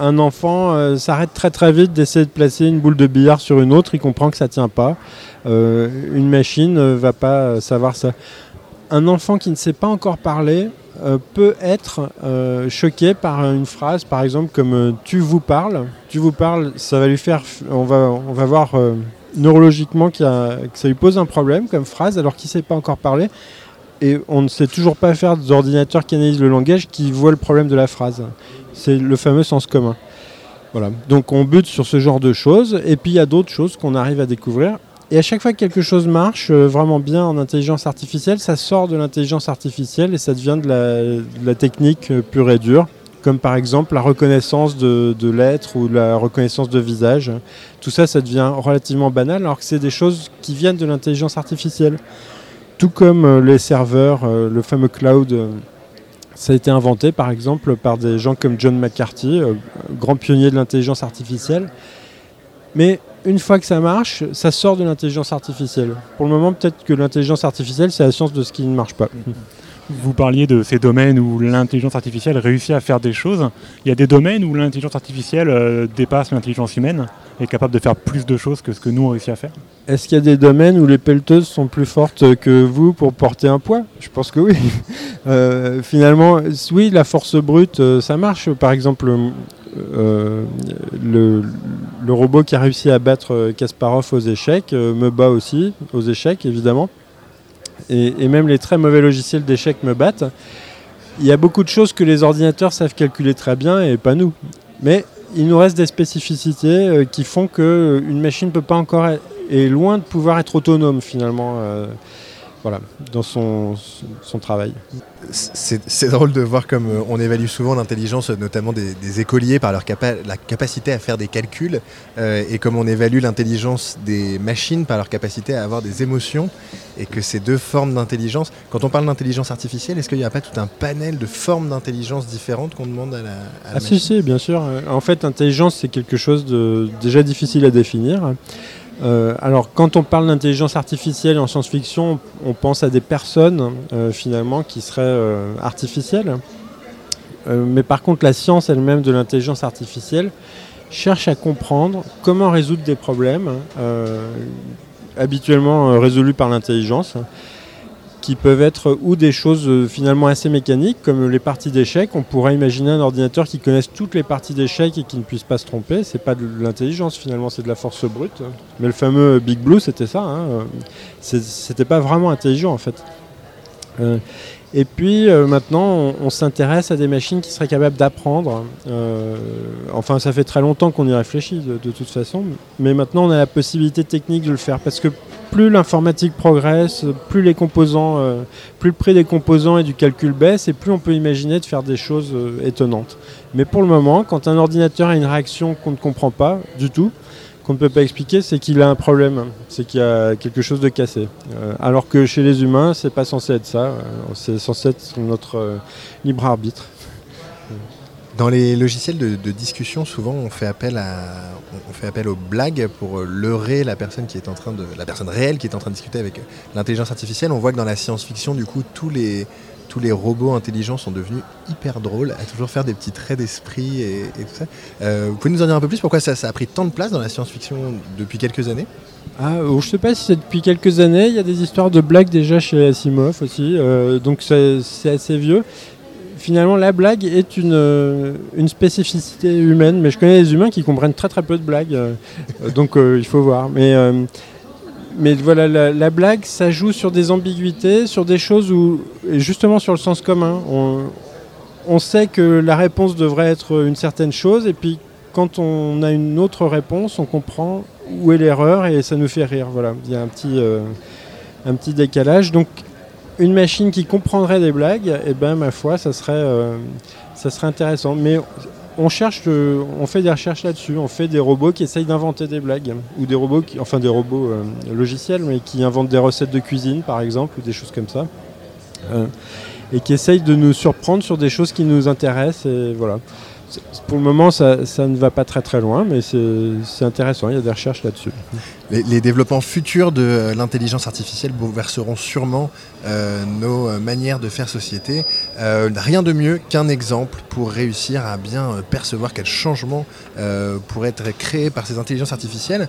un enfant s'arrête très très vite d'essayer de placer une boule de billard sur une autre. Il comprend que ça tient pas. Une machine ne va pas savoir ça. Un enfant qui ne sait pas encore parler euh, peut être euh, choqué par une phrase, par exemple comme euh, tu vous parles. Tu vous parles, ça va lui faire. On va, on va voir neurologiquement y a- que ça lui pose un problème comme phrase alors qu'il ne sait pas encore parler. Et on ne sait toujours pas faire des ordinateurs qui analysent le langage qui voient le problème de la phrase. C'est le fameux sens commun. Voilà. Donc on bute sur ce genre de choses. Et puis il y a d'autres choses qu'on arrive à découvrir. Et à chaque fois que quelque chose marche euh, vraiment bien en intelligence artificielle, ça sort de l'intelligence artificielle et ça devient de la, technique euh, pure et dure. Comme par exemple la reconnaissance de, de lettres ou la reconnaissance de visage. Tout ça, ça devient relativement banal alors que c'est des choses qui viennent de l'intelligence artificielle. Tout comme euh, les serveurs, le fameux cloud, ça a été inventé par exemple par des gens comme John McCarthy, grand pionnier de l'intelligence artificielle. Mais une fois que ça marche, ça sort de l'intelligence artificielle. Pour le moment, peut-être que l'intelligence artificielle, c'est la science de ce qui ne marche pas. Vous parliez de ces domaines où l'intelligence artificielle réussit à faire des choses. Il y a des domaines où l'intelligence artificielle euh, dépasse l'intelligence humaine et est capable de faire plus de choses que ce que nous on réussit à faire. Est-ce qu'il y a des domaines où les pelleteuses sont plus fortes que vous pour porter un poids? Je pense que oui. Euh, finalement, oui, la force brute, euh, ça marche. Par exemple, euh, le, robot qui a réussi à battre euh, Kasparov aux échecs euh, me bat aussi aux échecs, évidemment. Et, même les très mauvais logiciels d'échecs me battent. Il y a beaucoup de choses que les ordinateurs savent calculer très bien et pas nous. Mais il nous reste des spécificités qui font qu'une machine ne peut pas encore être, est loin de pouvoir être autonome finalement voilà, dans son, son travail. C'est drôle de voir comme euh, on évalue souvent l'intelligence, notamment des, des écoliers, par leur capa- la capacité à faire des calculs, euh, et comme on évalue l'intelligence des machines par leur capacité à avoir des émotions, et que ces deux formes d'intelligence, quand on parle d'intelligence artificielle, est-ce qu'il n'y a pas tout un panel de formes d'intelligence différentes qu'on demande à la, à la Ah si, si, bien sûr. En fait, intelligence, c'est quelque chose de déjà difficile à définir. Euh, alors, quand on parle d'intelligence artificielle en science-fiction, on pense à des personnes euh, finalement qui seraient euh, artificielles. mais par contre, la science elle-même de l'intelligence artificielle cherche à comprendre comment résoudre des problèmes habituellement résolus par l'intelligence qui peuvent être ou des choses euh, finalement assez mécaniques, comme les parties d'échecs. On pourrait imaginer un ordinateur qui connaisse toutes les parties d'échecs et qui ne puisse pas se tromper. C'est pas de l'intelligence finalement, c'est de la force brute. Mais le fameux Big Blue, c'était ça. Hein. C'était pas vraiment intelligent en fait. Euh, et puis euh, maintenant, on, s'intéresse à des machines qui seraient capables d'apprendre. enfin, ça fait très longtemps qu'on y réfléchit de, toute façon, mais maintenant on a la possibilité technique de le faire parce que plus l'informatique progresse, plus les composants, euh, plus le prix des composants et du calcul baisse, et plus on peut imaginer de faire des choses euh, étonnantes. Mais pour le moment, quand un ordinateur a une réaction qu'on ne comprend pas du tout, qu'on ne peut pas expliquer, c'est qu'il a un problème, c'est qu'il y a quelque chose de cassé. Euh, alors que chez les humains, c'est pas censé être ça, c'est censé être notre libre arbitre. Dans les logiciels de, discussion, souvent on fait appel à, on fait appel aux blagues pour leurrer la personne qui est en train de, la personne réelle qui est en train de discuter avec l'intelligence artificielle. On voit que dans la science-fiction, du coup, tous les tous les robots intelligents sont devenus hyper drôles, à toujours faire des petits traits d'esprit et, tout ça. Euh, vous pouvez nous en dire un peu plus? Pourquoi ça, a pris tant de place dans la science-fiction depuis quelques années? Ah, euh, je sais pas si c'est depuis quelques années. Il y a des histoires de blagues déjà chez Asimov aussi, euh, donc c'est assez vieux finalement, la blague est une, euh, une, spécificité humaine, mais je connais des humains qui comprennent très très peu de blagues, donc il faut voir. Mais, mais voilà, la, blague, ça joue sur des ambiguïtés, sur des choses où, justement sur le sens commun, on, on sait que la réponse devrait être une certaine chose, et puis quand on a une autre réponse, on comprend où est l'erreur et ça nous fait rire. Voilà, il y a un petit, un petit décalage. Donc une machine qui comprendrait des blagues, et eh ben ma foi, ça serait, euh, ça serait intéressant. Mais on cherche, on fait des recherches là-dessus. On fait des robots qui essayent d'inventer des blagues, ou des robots, qui, enfin des robots euh, logiciels, mais qui inventent des recettes de cuisine, par exemple, ou des choses comme ça, euh, et qui essayent de nous surprendre sur des choses qui nous intéressent. Et voilà pour le moment, ça, ne va pas très très loin, mais c'est intéressant, il y a des recherches là-dessus. Les, développements futurs de l'intelligence artificielle bouleverseront sûrement euh, nos manières de faire société. Euh, rien de mieux qu'un exemple pour réussir à bien percevoir quel changement euh, pourrait être créé par ces intelligences artificielles.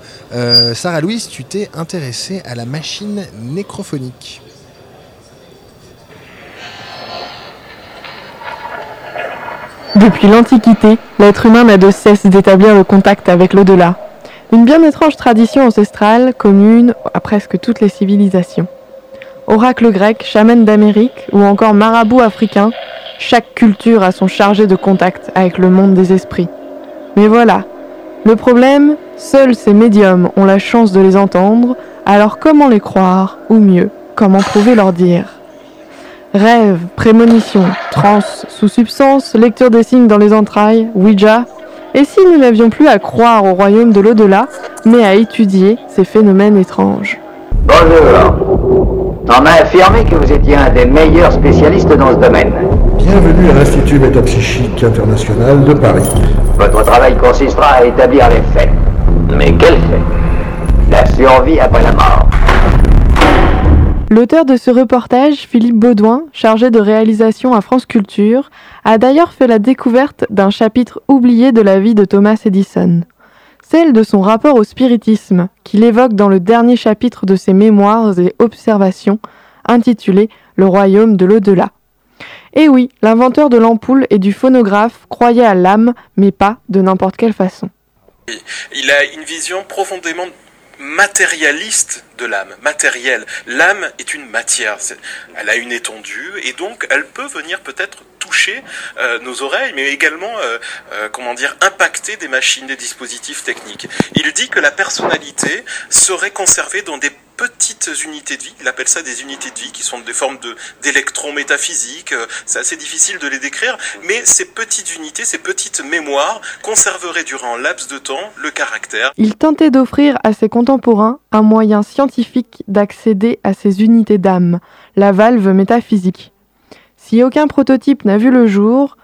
Sarah Louise, tu t'es intéressée à la machine nécrophonique. Depuis l'Antiquité, l'être humain n'a de cesse d'établir le contact avec l'au-delà. Une bien étrange tradition ancestrale commune à presque toutes les civilisations. Oracle grec, chaman d'Amérique ou encore marabout africain, chaque culture a son chargé de contact avec le monde des esprits. Mais voilà, le problème, seuls ces médiums ont la chance de les entendre, alors comment les croire, ou mieux, comment prouver leur dire? Rêve, prémonition, transe, sous-substance, lecture des signes dans les entrailles, Ouija. Et si nous n'avions plus à croire au royaume de l'au-delà, mais à étudier ces phénomènes étranges? Bonjour. On m'a affirmé que vous étiez un des meilleurs spécialistes dans ce domaine. Bienvenue à l'Institut Métapsychique International de Paris. Votre travail consistera à établir les faits. Mais quels faits? La survie après la mort. L'auteur de ce reportage, Philippe Baudouin, chargé de réalisation à France Culture, a d'ailleurs fait la découverte d'un chapitre oublié de la vie de Thomas Edison, celle de son rapport au spiritisme, qu'il évoque dans le dernier chapitre de ses mémoires et observations, intitulé Le royaume de l'au-delà. Et oui, l'inventeur de l'ampoule et du phonographe croyait à l'âme, mais pas de n'importe quelle façon. Il a une vision profondément matérialiste de l'âme, matérielle. L'âme est une matière, elle a une étendue et donc elle peut venir peut-être toucher euh, nos oreilles, mais également, euh, euh, comment dire, impacter des machines, des dispositifs techniques. Il dit que la personnalité serait conservée dans des petites unités de vie. Il appelle ça des unités de vie qui sont des formes d'électrons métaphysiques. C'est assez difficile de les décrire, mais ces petites unités, ces petites mémoires conserveraient durant un laps de temps le caractère. Il tentait d'offrir à ses contemporains un moyen scientifique d'accéder à ces unités d'âme, la valve métaphysique. Si aucun prototype n'a vu le jour,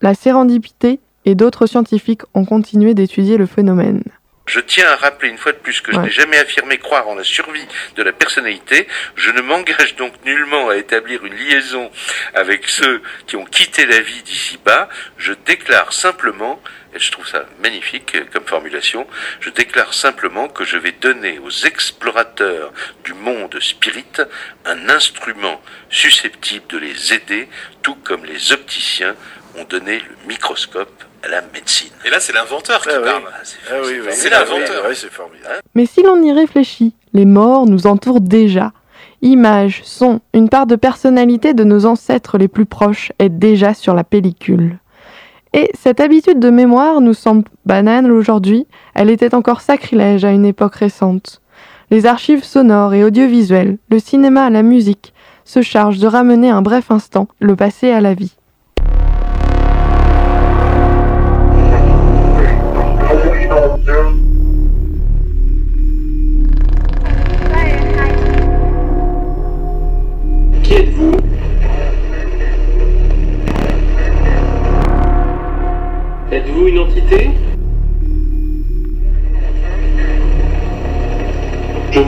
la sérendipité et d'autres scientifiques ont continué d'étudier le phénomène. Je tiens à rappeler une fois de plus que je Ouais. n'ai jamais affirmé croire en la survie de la personnalité. Je ne m'engage donc nullement à établir une liaison avec ceux qui ont quitté la vie d'ici-bas. Je déclare simplement, et je trouve ça magnifique comme formulation, je déclare simplement que je vais donner aux explorateurs du monde spirit un instrument susceptible de les aider, tout comme les opticiens ont donné le microscope à la médecine. Et là, c'est l'inventeur qui parle. C'est Ah l'inventeur. c'est formidable. Mais si l'on y réfléchit, les morts nous entourent déjà. Images, sons, une part de personnalité de nos ancêtres les plus proches est déjà sur la pellicule. Et cette habitude de mémoire nous semble banale aujourd'hui, elle était encore sacrilège à une époque récente. Les archives sonores et audiovisuelles, le cinéma, la musique, se chargent de ramener un bref instant le passé à la vie.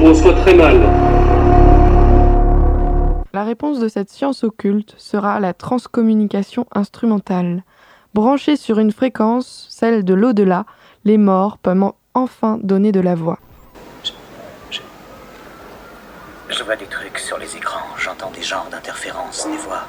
Je vous reçois très mal. La réponse de cette science occulte sera la transcommunication instrumentale. Branchée sur une fréquence, celle de l'au-delà, les morts peuvent en- enfin donner de la voix. Je vois des trucs sur les écrans, j'entends des genres d'interférences, des voix.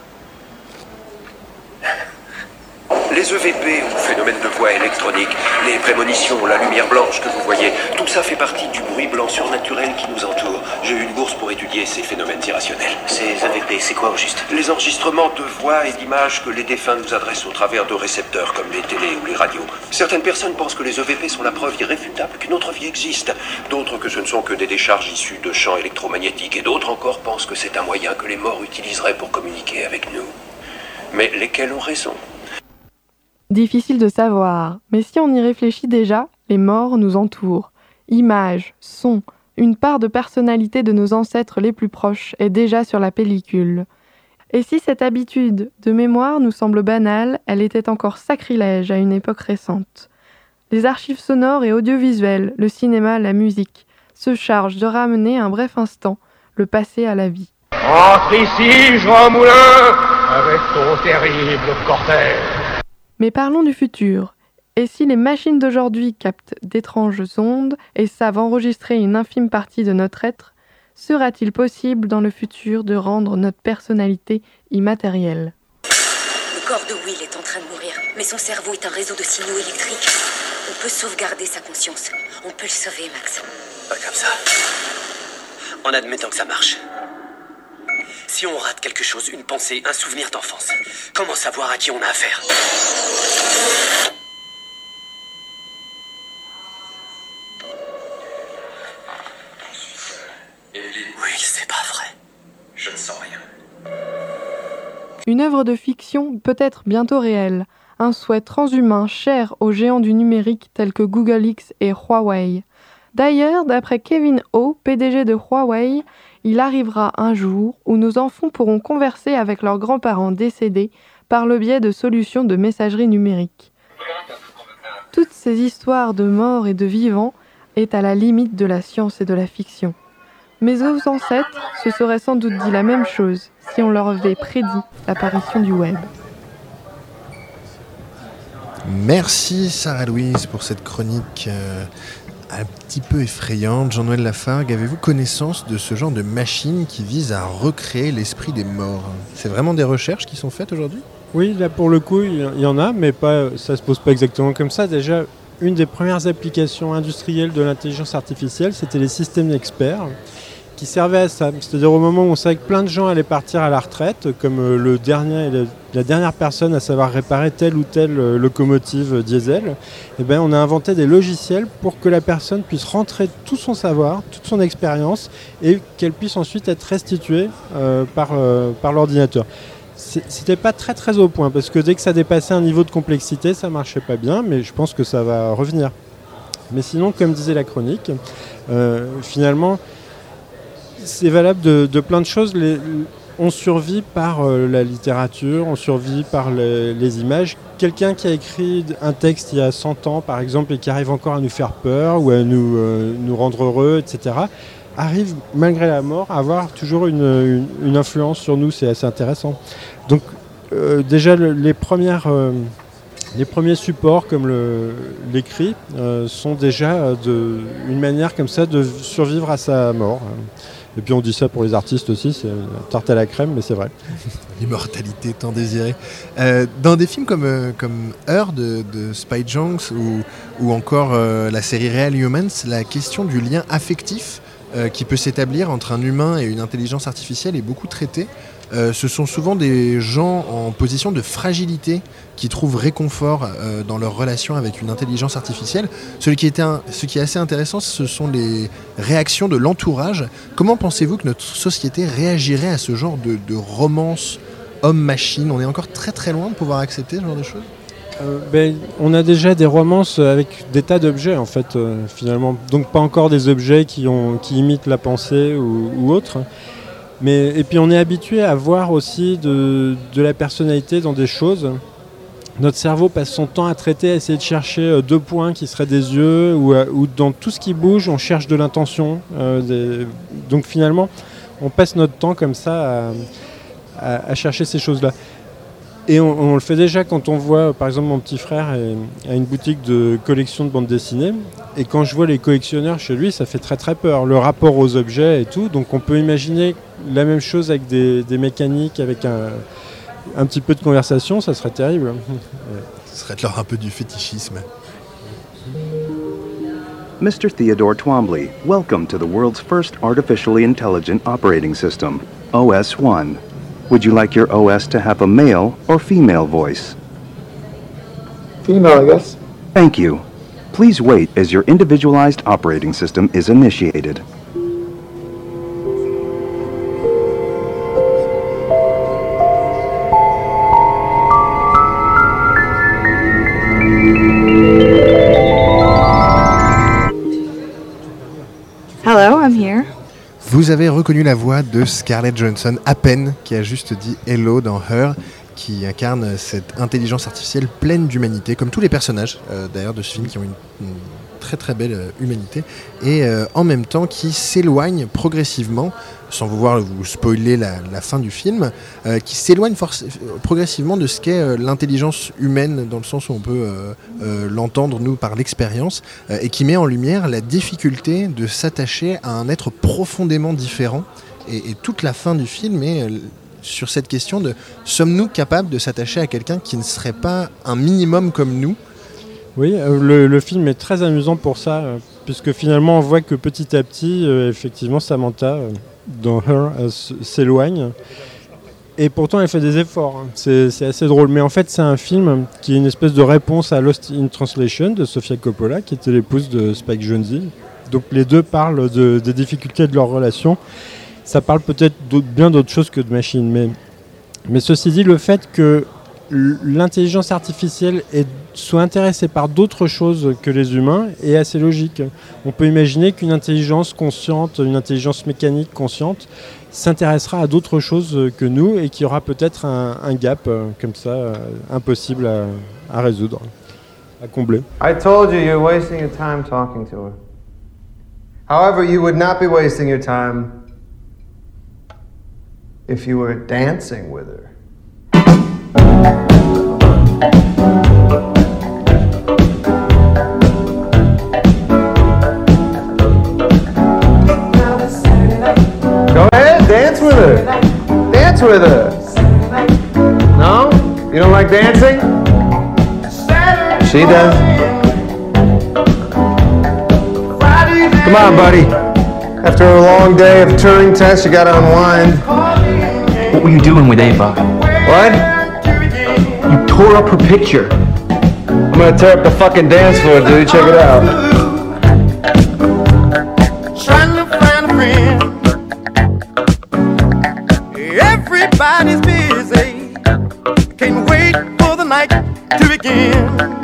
Les EVP ou phénomènes de voix électronique, les prémonitions, la lumière blanche que vous voyez, tout ça fait partie du bruit blanc surnaturel qui nous entoure. J'ai eu une bourse pour étudier ces phénomènes irrationnels. Ces EVP, c'est quoi au juste? Les enregistrements de voix et d'images que les défunts nous adressent au travers de récepteurs comme les télés ou les radios. Certaines personnes pensent que les EVP sont la preuve irréfutable qu'une autre vie existe. D'autres que ce ne sont que des décharges issues de champs électromagnétiques. Et d'autres encore pensent que c'est un moyen que les morts utiliseraient pour communiquer avec nous. Mais lesquels ont raison? Difficile de savoir, mais si on y réfléchit déjà, les morts nous entourent. Images, sons, une part de personnalité de nos ancêtres les plus proches est déjà sur la pellicule. Et si cette habitude de mémoire nous semble banale, elle était encore sacrilège à une époque récente. Les archives sonores et audiovisuelles, le cinéma, la musique, se chargent de ramener un bref instant le passé à la vie. Entre ici, Jean Moulin, avec ton terrible cortège. Mais parlons du futur. Et si les machines d'aujourd'hui captent d'étranges ondes et savent enregistrer une infime partie de notre être, sera-t-il possible dans le futur de rendre notre personnalité immatérielle? Le corps de Will est en train de mourir, mais son cerveau est un réseau de signaux électriques. On peut sauvegarder sa conscience. On peut le sauver, Max. Pas comme ça. En admettant que ça marche. Si on rate quelque chose, une pensée, un souvenir d'enfance, comment savoir à qui on a affaire? Oui, c'est pas vrai. Je ne sens rien. Une œuvre de fiction peut-être bientôt réelle, un souhait transhumain cher aux géants du numérique tels que Google X et Huawei. D'ailleurs, d'après Kevin Ho, PDG de Huawei, il arrivera un jour où nos enfants pourront converser avec leurs grands-parents décédés par le biais de solutions de messagerie numérique. Toutes ces histoires de morts et de vivants est à la limite de la science et de la fiction. Mais nos ancêtres se seraient sans doute dit la même chose si on leur avait prédit l'apparition du web. Merci Sarah Louise pour cette chronique euh, un petit peu effrayante. Jean-Noël Lafargue, avez-vous connaissance de ce genre de machine qui vise à recréer l'esprit des morts? C'est vraiment des recherches qui sont faites aujourd'hui? Oui, là pour le coup, il y- en a, mais pas, ça se pose pas exactement comme ça. Déjà, une des premières applications industrielles de l'intelligence artificielle, c'était les systèmes experts qui servaient à ça. C'est-à-dire au moment où on savait que plein de gens allaient partir à la retraite, comme euh, le dernier, la dernière personne à savoir réparer telle ou telle euh, locomotive euh, diesel, eh ben, on a inventé des logiciels pour que la personne puisse rentrer tout son savoir, toute son expérience, et qu'elle puisse ensuite être restituée par, euh, par l'ordinateur. C'était pas très très au point parce que dès que ça dépassait un niveau de complexité, ça marchait pas bien, mais je pense que ça va revenir. Mais sinon, comme disait la chronique, finalement, c'est valable de, plein de choses. On survit par euh, la littérature, on survit par les, images. Quelqu'un qui a écrit un texte il y a 100 ans, par exemple, et qui arrive encore à nous faire peur ou à nous, euh, rendre heureux, etc., arrive, malgré la mort, à avoir toujours une, influence sur nous. C'est assez intéressant. Donc, euh, déjà, le- les premières... les premiers supports comme l'écrit sont déjà une manière comme ça de survivre à sa mort. Et puis on dit ça pour les artistes aussi, c'est tarte à la crème, mais c'est vrai. L'immortalité tant désirée. Euh, dans des films comme, euh, comme de, Spike Jonze ou, ou encore euh, la série Real Humans, la question du lien affectif qui peut s'établir entre un humain et une intelligence artificielle est beaucoup traitée. Euh, ce sont souvent des gens en position de fragilité qui trouvent réconfort euh, dans leur relation avec une intelligence artificielle. Ce qui est assez intéressant, ce sont les réactions de l'entourage. Comment pensez-vous que notre société réagirait à ce genre de, de romance homme-machine? On est encore très très loin de pouvoir accepter ce genre de choses? Euh, ben, on a déjà des romances avec des tas d'objets en fait finalement. Donc pas encore des objets qui imitent la pensée ou, ou autre. Mais, et puis on est habitué à voir aussi de, la personnalité dans des choses. Notre cerveau passe son temps à traiter, à essayer de chercher euh, deux points qui seraient des yeux, ou, à- ou dans tout ce qui bouge, on cherche de l'intention. euh, Donc finalement, on passe notre temps comme ça à chercher ces choses-là. Et on, on le fait déjà quand on voit, par exemple, mon petit frère est- a une boutique de collection de bandes dessinées. Et quand je vois les collectionneurs chez lui, ça fait très très peur. Le rapport aux objets et tout. Donc on peut imaginer la même chose avec des, des mécaniques, avec un, un petit peu de conversation, ça serait terrible. Ouais. Ce serait de l'ordre un peu du fétichisme. Mr. Theodore Twombly, welcome to the world's first artificially intelligent operating system, OS 1. Would you like your OS to have a male or female voice? Female, I guess. Thank you. Please wait as your individualized operating system is initiated. Vous avez reconnu la voix de Scarlett Johansson à peine, qui a juste dit Hello dans Her, qui incarne cette intelligence artificielle pleine d'humanité, comme tous les personnages euh, d'ailleurs de ce film qui ont une, une très très belle euh, humanité, et euh, en même temps qui s'éloigne progressivement, sans vouloir vous spoiler la, fin du film, euh, qui s'éloigne progressivement de ce qu'est euh, l'intelligence humaine, dans le sens où on peut euh, l'entendre nous par l'expérience, et qui met en lumière la difficulté de s'attacher à un être profondément différent. Et, toute la fin du film est sur cette question de sommes-nous capables de s'attacher à quelqu'un qui ne serait pas un minimum comme nous? Oui, le, film est très amusant pour ça, puisque finalement on voit que petit à petit, effectivement, Samantha, dans Her, s'éloigne. Et pourtant, elle fait des efforts. hein. C'est assez drôle. Mais en fait, c'est un film qui est une espèce de réponse à Lost in Translation de Sofia Coppola, qui était l'épouse de Spike Jonze. Donc les deux parlent de- des difficultés de leur relation. Ça parle peut-être bien d'autres choses que de machines. Mais, mais ceci dit, le fait que l'intelligence artificielle est, soit intéressée par d'autres choses que les humains est assez logique. On peut imaginer qu'une intelligence consciente, une intelligence mécanique consciente, s'intéressera à d'autres choses que nous et qu'il y aura peut-être un, un gap euh, comme ça euh, impossible à, à résoudre, à combler. I told you you're wasting your time talking to her. However, you would not be wasting your time if you were dancing with her. Go ahead, dance with her. Dance with her. No? You don't like dancing? She does. Come on, buddy. After a long day of Turing tests, you gotta unwind. What were you doing with Ava? What? You tore up her picture. I'm gonna tear up the fucking dance floor, dude. Check it out. Trying to find a friend. Everybody's busy. Can't wait for the night to begin.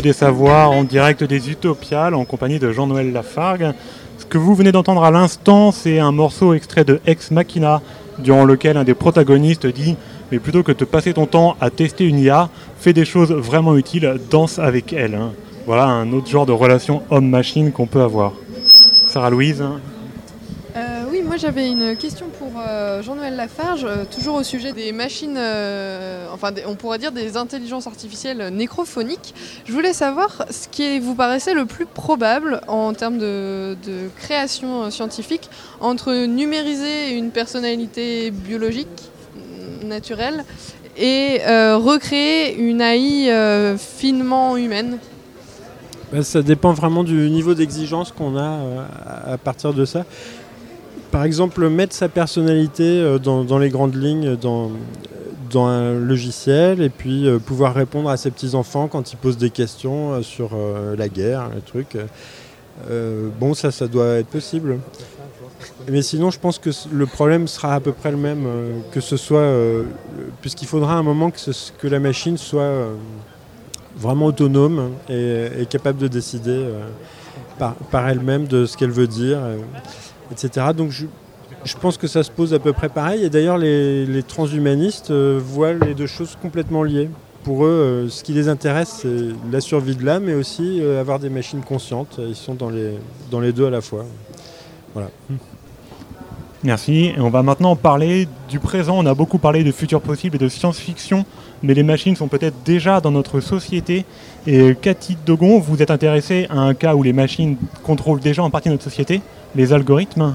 Des Savoirs en direct des Utopiales en compagnie de Jean-Noël Lafargue. Ce que vous venez d'entendre à l'instant, c'est un morceau extrait de Ex Machina, durant lequel un des protagonistes dit Mais plutôt que de passer ton temps à tester une IA, fais des choses vraiment utiles, danse avec elle. hein. Voilà un autre genre de relation homme-machine qu'on peut avoir. Sarah Louise hein. Euh, oui, moi j'avais une question euh, Jean-Noël Lafarge, euh, toujours au sujet des machines, euh, enfin on pourrait dire des intelligences artificielles nécrophoniques. Je voulais savoir ce qui vous paraissait le plus probable en termes de, création scientifique entre numériser une personnalité biologique, naturelle, et recréer une AI finement humaine. Bah, ça dépend vraiment du niveau d'exigence qu'on a à partir de ça. Par exemple, mettre sa personnalité euh, dans, les grandes lignes dans, un logiciel et puis euh, pouvoir répondre à ses petits-enfants quand ils posent des questions euh, sur la guerre, le truc. Bon, ça, ça doit être possible. Mais sinon, je pense que le problème sera à peu près le même, que ce soit, puisqu'il faudra un moment que, la machine soit vraiment autonome et, capable de décider par, elle-même de ce qu'elle veut dire, etc. Donc je, je pense que ça se pose à peu près pareil. Et d'ailleurs, les, transhumanistes euh, voient les deux choses complètement liées. Pour eux, euh, ce qui les intéresse, c'est la survie de l'âme, mais aussi euh, avoir des machines conscientes. Ils sont dans les, dans les deux à la fois. Voilà. Merci. Et on va maintenant parler du présent. On a beaucoup parlé de futur possible et de science-fiction, mais les machines sont peut-être déjà dans notre société. Et Cathy Dogon, vous êtes intéressée à un cas où les machines contrôlent déjà en partie notre société, les algorithmes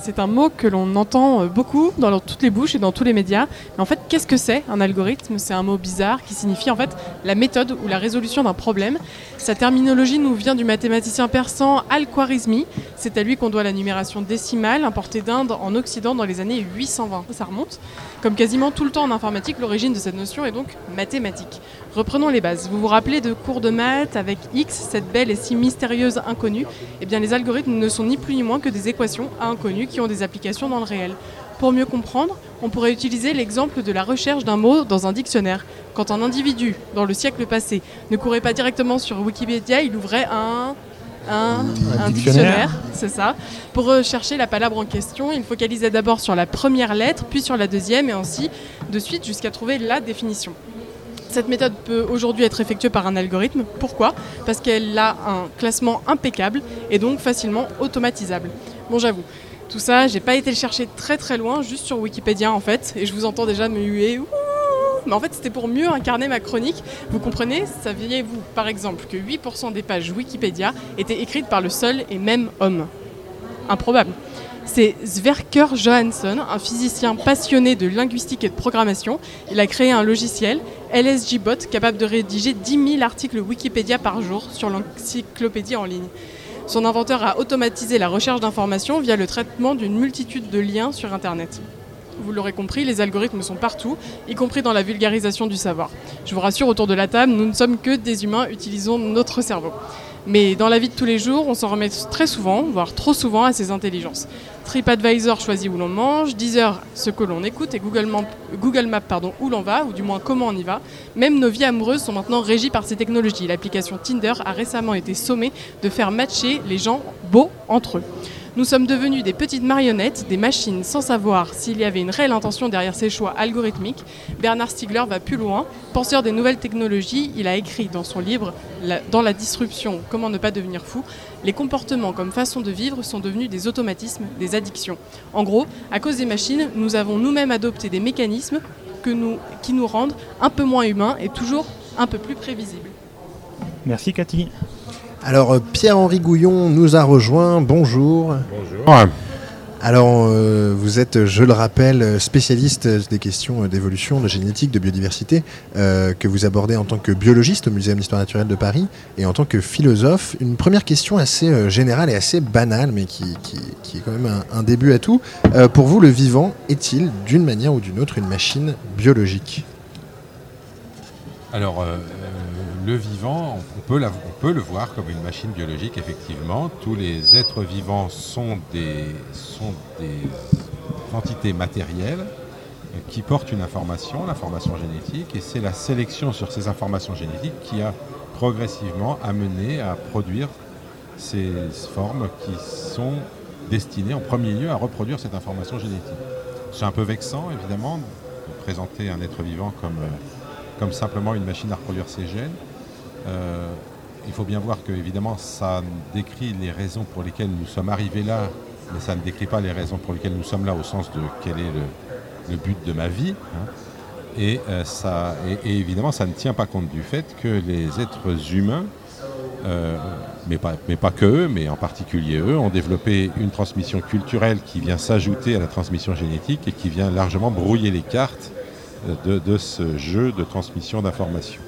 C'est un mot que l'on entend euh, beaucoup dans toutes les bouches et dans tous les médias. Mais en fait, qu'est-ce que c'est un algorithme? C'est un mot bizarre qui signifie en fait la méthode ou la résolution d'un problème. Sa terminologie nous vient du mathématicien persan Al-Khwarizmi. C'est à lui qu'on doit la numération décimale importée d'Inde en Occident dans les années 820. Ça remonte. Comme quasiment tout le temps en informatique, l'origine de cette notion est donc mathématique. Reprenons les bases. Vous vous rappelez de cours de maths avec X, cette belle et si mystérieuse inconnue? Eh bien, les algorithmes ne sont ni plus ni moins que des équations à inconnues qui ont des applications dans le réel. Pour mieux comprendre, on pourrait utiliser l'exemple de la recherche d'un mot dans un dictionnaire. Quand un individu, dans le siècle passé, ne courait pas directement sur Wikipédia, il ouvrait un, un, Un un dictionnaire. c'est ça. Pour rechercher la palabre en question, il focalisait d'abord sur la première lettre, puis sur la deuxième, et ainsi de suite jusqu'à trouver la définition. Cette méthode peut aujourd'hui être effectuée par un algorithme. Pourquoi? Parce qu'elle a un classement impeccable et donc facilement automatisable. Bon, j'avoue, tout ça, j'ai pas été le chercher très très loin, juste sur Wikipédia en fait, et je vous entends déjà me huer. Ouh mais en fait, c'était pour mieux incarner ma chronique. Vous comprenez Saviez-vous, par exemple, que 8% des pages Wikipédia étaient écrites par le seul et même homme? Improbable. C'est Sverker Johansson, un physicien passionné de linguistique et de programmation. Il a créé un logiciel, LSJBot, capable de rédiger 10 000 articles Wikipédia par jour sur l'encyclopédie en ligne. Son inventeur a automatisé la recherche d'informations via le traitement d'une multitude de liens sur Internet. Vous l'aurez compris, les algorithmes sont partout, y compris dans la vulgarisation du savoir. Je vous rassure, autour de la table, nous ne sommes que des humains utilisant notre cerveau. Mais dans la vie de tous les jours, on s'en remet très souvent, voire trop souvent, à ces intelligences. TripAdvisor choisit où l'on mange, Deezer ce que l'on écoute et Google, Map- Google Maps pardon, où l'on va, ou du moins comment on y va. Même nos vies amoureuses sont maintenant régies par ces technologies. L'application Tinder a récemment été sommée de faire matcher les gens beaux entre eux. Nous sommes devenus des petites marionnettes, des machines sans savoir s'il y avait une réelle intention derrière ces choix algorithmiques. Bernard Stiegler va plus loin. Penseur des nouvelles technologies, il a écrit dans son livre Dans la disruption, comment ne pas devenir fou, les comportements comme façon de vivre sont devenus des automatismes, des addictions. En gros, à cause des machines, nous avons nous-mêmes adopté des mécanismes qui nous rendent un peu moins humains et toujours un peu plus prévisibles. Merci Cathy. Alors, euh, Pierre-Henri Gouillon nous a rejoint. Bonjour. Bonjour. Alors, euh, vous êtes, je le rappelle, spécialiste des questions d'évolution, de génétique, de biodiversité, euh, que vous abordez en tant que biologiste au Muséum d'histoire naturelle de Paris et en tant que philosophe. Une première question assez euh, générale et assez banale, mais qui, qui- qui est quand même un, un début à tout. Euh, pour vous, le vivant est-il, d'une manière ou d'une autre, une machine biologique? Alors, le vivant, on peut, le voir comme une machine biologique, effectivement. Tous les êtres vivants sont des, entités matérielles qui portent une information, l'information génétique, et c'est la sélection sur ces informations génétiques qui a progressivement amené à produire ces formes qui sont destinées en premier lieu à reproduire cette information génétique. C'est un peu vexant, évidemment, de présenter un être vivant comme, euh, comme simplement une machine à reproduire ses gènes. Euh, il faut bien voir que, évidemment, ça décrit les raisons pour lesquelles nous sommes arrivés là, mais ça ne décrit pas les raisons pour lesquelles nous sommes là au sens de quel est le, but de ma vie. hein. Et, euh, et, évidemment, ça ne tient pas compte du fait que les êtres humains, euh, mais, pas, mais que eux, mais en particulier eux, ont développé une transmission culturelle qui vient s'ajouter à la transmission génétique et qui vient largement brouiller les cartes de ce jeu de transmission d'informations.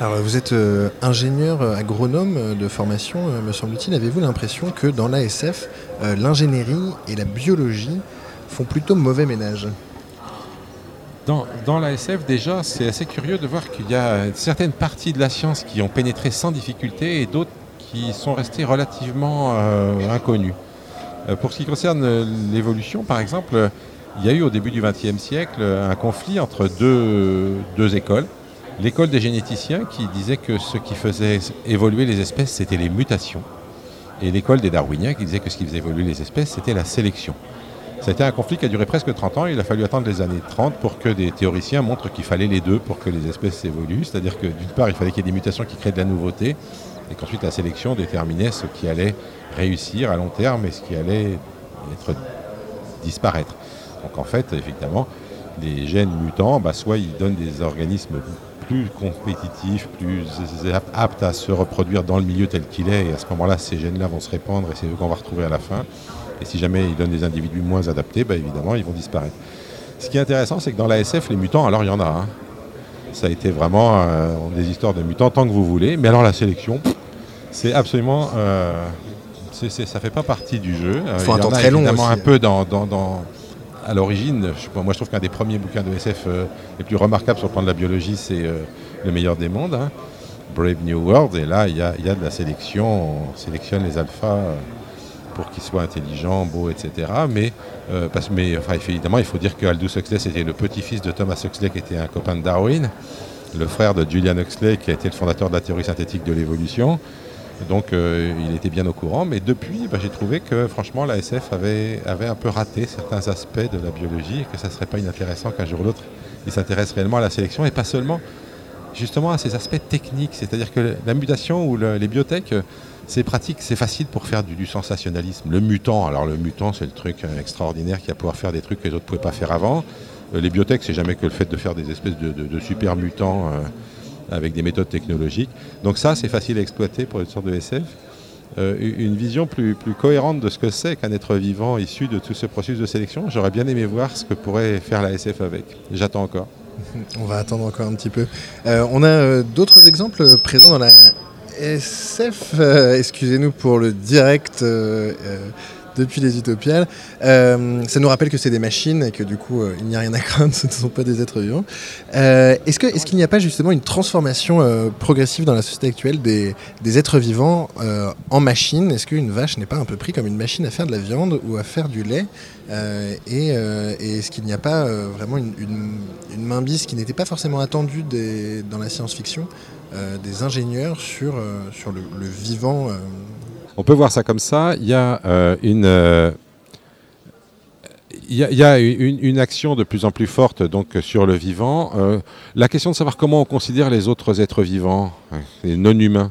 Alors, vous êtes euh, ingénieur euh, agronome euh, de formation, me semble-t-il. Avez-vous l'impression que dans l'ASF, l'ingénierie et la biologie font plutôt mauvais ménage? Dans, dans la SF, déjà, c'est assez curieux de voir qu'il y a certaines parties de la science qui ont pénétré sans difficulté et d'autres qui sont restées relativement inconnues. Pour ce qui concerne l'évolution, par exemple, il y a eu au début du XXe siècle un conflit entre deux, deux écoles. L'école des généticiens qui disait que ce qui faisait évoluer les espèces, c'était les mutations. Et l'école des darwiniens qui disait que ce qui faisait évoluer les espèces, c'était la sélection. Été un conflit qui a duré presque 30 ans. Il a fallu attendre les années 30 pour que des théoriciens montrent qu'il fallait les deux pour que les espèces évoluent. C'est-à-dire que d'une part, il fallait qu'il y ait des mutations qui créent de la nouveauté et qu'ensuite la sélection déterminait ce qui allait réussir à long terme et ce qui allait être disparaître. Donc en fait, effectivement, les gènes mutants, bah, soit ils donnent des organismes plus compétitifs, plus aptes à se reproduire dans le milieu tel qu'il est, et à ce moment-là, ces gènes-là vont se répandre et c'est eux qu'on va retrouver à la fin. Et si jamais ils donnent des individus moins adaptés, bah, évidemment, ils vont disparaître. Ce qui est intéressant, c'est que dans la SF, les mutants, alors il y en a. hein. Ça a été vraiment euh, des histoires de mutants tant que vous voulez. Mais alors la sélection, c'est absolument... Euh, c'est- ça fait pas partie du jeu. Euh, Faut un il y temps en a très long évidemment aussi. un peu dans, dans- dans- à l'origine. Moi, je trouve qu'un des premiers bouquins de SF euh, les plus remarquables sur le plan de la biologie, c'est euh, Le meilleur des mondes, hein, Brave New World. Et là, il y a, de la sélection. On sélectionne les alphas euh, pour qu'ils soient intelligents, beaux, etc. Mais enfin, évidemment, il faut dire que Aldous Huxley, c'était le petit-fils de Thomas Huxley, qui était un copain de Darwin, le frère de Julian Huxley, qui a été le fondateur de la théorie synthétique de l'évolution. Donc euh, il était bien au courant, mais depuis, bah, j'ai trouvé que franchement la SF avait, avait un peu raté certains aspects de la biologie et que ça serait pas inintéressant qu'un jour ou l'autre, il s'intéresse réellement à la sélection et pas seulement justement à ces aspects techniques. C'est-à-dire que la mutation ou le- les biotech, euh, c'est pratique, c'est facile pour faire du, sensationnalisme. Le mutant, alors le mutant, c'est le truc euh, extraordinaire qui va pouvoir faire des trucs que les autres ne pouvaient pas faire avant. Les biotech, c'est jamais que le fait de faire des espèces de, super mutants avec des méthodes technologiques. Donc ça, c'est facile à exploiter pour une sorte de SF. Euh, une vision plus, cohérente de ce que c'est qu'un être vivant issu de tout ce processus de sélection, j'aurais bien aimé voir ce que pourrait faire la SF avec. J'attends encore. On va attendre encore un petit peu. Euh, on a euh, d'autres exemples présents dans la SF. Excusez-nous pour le direct depuis les Utopiales. Euh, ça nous rappelle que c'est des machines et que du coup, euh, il n'y a rien à craindre, ce ne sont pas des êtres vivants. Euh, est-ce, que, est-ce qu'il n'y a pas justement une transformation progressive dans la société actuelle des, êtres vivants en machines? Est-ce qu'une vache n'est pas un peu pris comme une machine à faire de la viande ou à faire du lait? Et, est-ce qu'il n'y a pas vraiment une, une, une mainmise qui n'était pas forcément attendue dans la science-fiction des ingénieurs sur, sur le, vivant On peut voir ça comme ça. Il y a euh, une. euh, action de plus en plus forte donc sur le vivant. Euh, la question de savoir comment on considère les autres êtres vivants, hein, les non humains,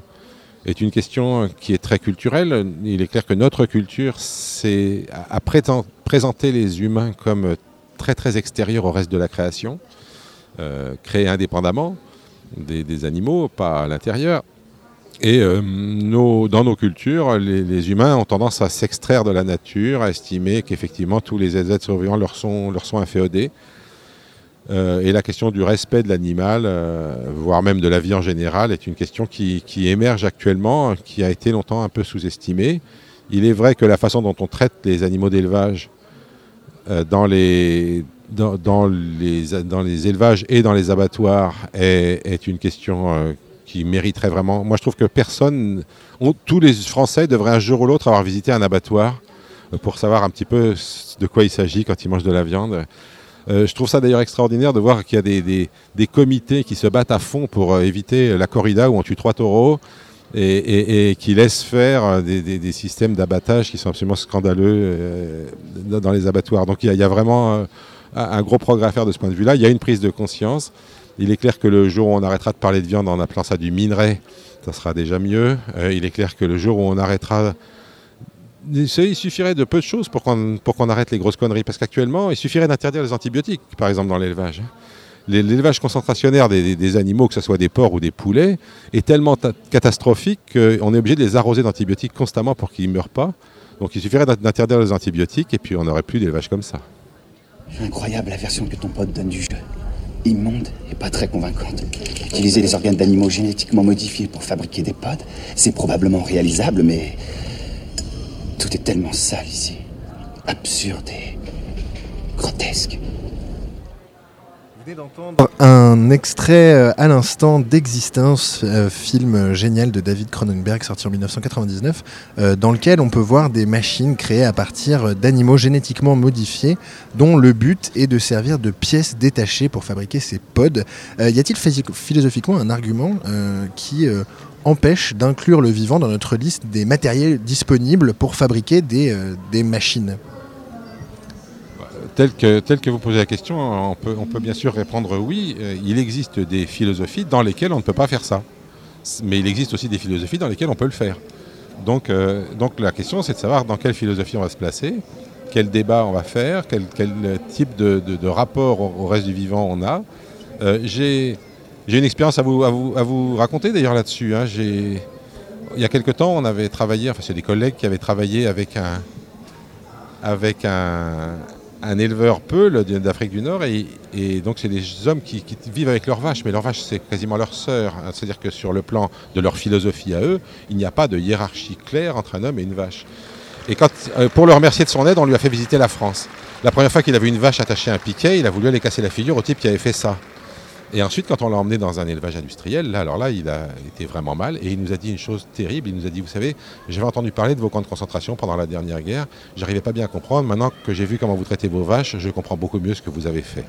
est une question qui est très culturelle. Il est clair que notre culture, c'est à, présenter les humains comme très très extérieurs au reste de la création, euh, créés indépendamment des animaux, pas à l'intérieur. Et euh, dans nos cultures, les, humains ont tendance à s'extraire de la nature, à estimer qu'effectivement tous les êtres survivants leur sont, leur sont inféodés. Euh, et la question du respect de l'animal, euh, voire même de la vie en général, est une question qui, qui émerge actuellement, qui a été longtemps un peu sous-estimée. Il est vrai que la façon dont on traite les animaux d'élevage dans, les, dans, les, dans les élevages et dans les abattoirs est, une question qui mériterait vraiment. Moi, je trouve que personne, on- tous les Français devraient un jour ou l'autre avoir visité un abattoir euh, pour savoir un petit peu de quoi il s'agit quand ils mangent de la viande. Euh, je trouve ça d'ailleurs extraordinaire de voir qu'il y a des, comités qui se battent à fond pour euh, éviter la corrida où on tue trois taureaux et, qui laissent faire des, systèmes d'abattage qui sont absolument scandaleux dans les abattoirs. Donc il y a, vraiment un gros progrès à faire de ce point de vue-là. Il y a une prise de conscience. Il est clair que le jour où on arrêtera de parler de viande en appelant ça du minerai, ça sera déjà mieux. Euh, il est clair que le jour où on arrêtera il suffirait de peu de choses pour qu'on arrête les grosses conneries. Parce qu'actuellement, il suffirait d'interdire les antibiotiques, par exemple, dans l'élevage. Les- L'élevage concentrationnaire des, animaux, que ce soit des porcs ou des poulets, est tellement ta- catastrophique qu'on est obligé de les arroser d'antibiotiques constamment pour qu'ils ne meurent pas. Donc il suffirait d'in- d'interdire les antibiotiques et puis on n'aurait plus d'élevage comme ça. Incroyable la version que ton pote donne du jeu. Immonde et pas très convaincante. Utiliser les organes d'animaux génétiquement modifiés pour fabriquer des pods, c'est probablement réalisable, mais tout est tellement sale ici. Absurde et grotesque. Un extrait euh, à l'instant d'Existence, euh, film génial de David Cronenberg sorti en 1999, euh, dans lequel on peut voir des machines créées à partir d'animaux génétiquement modifiés, dont le but est de servir de pièces détachées pour fabriquer ces pods. Y a-t-il philosophiquement un argument qui empêche d'inclure le vivant dans notre liste des matériels disponibles pour fabriquer des machines? Tel que, vous posez la question, on peut, bien sûr répondre oui. Euh, il existe des philosophies dans lesquelles on ne peut pas faire ça. Mais il existe aussi des philosophies dans lesquelles on peut le faire. Donc, euh, donc la question, c'est de savoir dans quelle philosophie on va se placer, quel débat on va faire, quel, type de, rapport au, reste du vivant on a. Euh, J'ai une expérience à vous, raconter d'ailleurs là-dessus. hein. Il y a quelque temps, on avait travaillé, enfin c'est des collègues qui avaient travaillé avec un, un éleveur peul d'Afrique du Nord et, donc c'est des hommes qui, vivent avec leurs vaches, mais leurs vaches c'est quasiment leur sœur. hein. C'est-à-dire que sur le plan de leur philosophie à eux, il n'y a pas de hiérarchie claire entre un homme et une vache. Et quand, euh, pour le remercier de son aide, on lui a fait visiter la France. La première fois qu'il avait une vache attachée à un piquet, il a voulu aller casser la figure au type qui avait fait ça. Et ensuite, quand on l'a emmené dans un élevage industriel, là, alors là, il a été vraiment mal et il nous a dit une chose terrible. Il nous a dit, vous savez, j'avais entendu parler de vos camps de concentration pendant la dernière guerre. J'arrivais pas bien à comprendre. Maintenant que j'ai vu comment vous traitez vos vaches, je comprends beaucoup mieux ce que vous avez fait.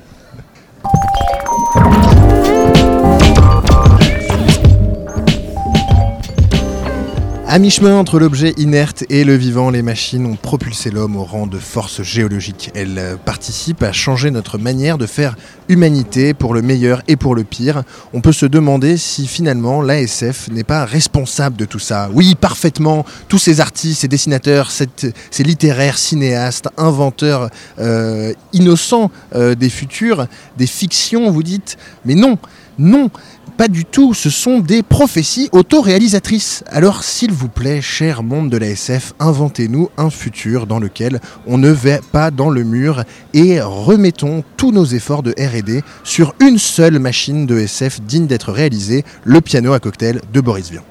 À mi-chemin entre l'objet inerte et le vivant, les machines ont propulsé l'homme au rang de force géologique. Elles participent à changer notre manière de faire humanité pour le meilleur et pour le pire. On peut se demander si finalement l'ASF n'est pas responsable de tout ça. Oui, parfaitement, tous ces artistes, ces dessinateurs, ces littéraires, cinéastes, inventeurs euh, innocents euh, des futurs, des fictions, vous dites. Mais non, non, pas du tout, ce sont des prophéties autoréalisatrices. Alors s'il vous plaît, cher monde de la SF, inventez-nous un futur dans lequel on ne va pas dans le mur et remettons tous nos efforts de RD sur une seule machine de SF digne d'être réalisée, le piano à cocktail de Boris Vian.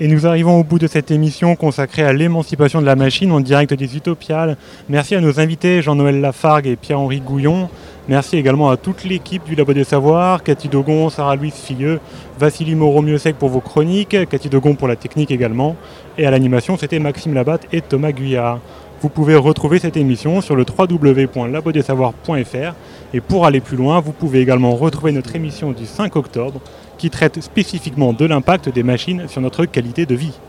Et nous arrivons au bout de cette émission consacrée à l'émancipation de la machine en direct des Utopiales. Merci à nos invités Jean-Noël Lafargue et Pierre-Henri Gouillon. Merci également à toute l'équipe du Labo des Savoirs, Cathy Dogon, Sarah-Louise Filleux, Vassili Moreau-Mieuxec pour vos chroniques, Cathy Dogon pour la technique également. Et à l'animation, c'était Maxime Labatte et Thomas Guyard. Vous pouvez retrouver cette émission sur le www.labodesavoirs.fr et pour aller plus loin, vous pouvez également retrouver notre émission du 5 octobre qui traite spécifiquement de l'impact des machines sur notre qualité de vie.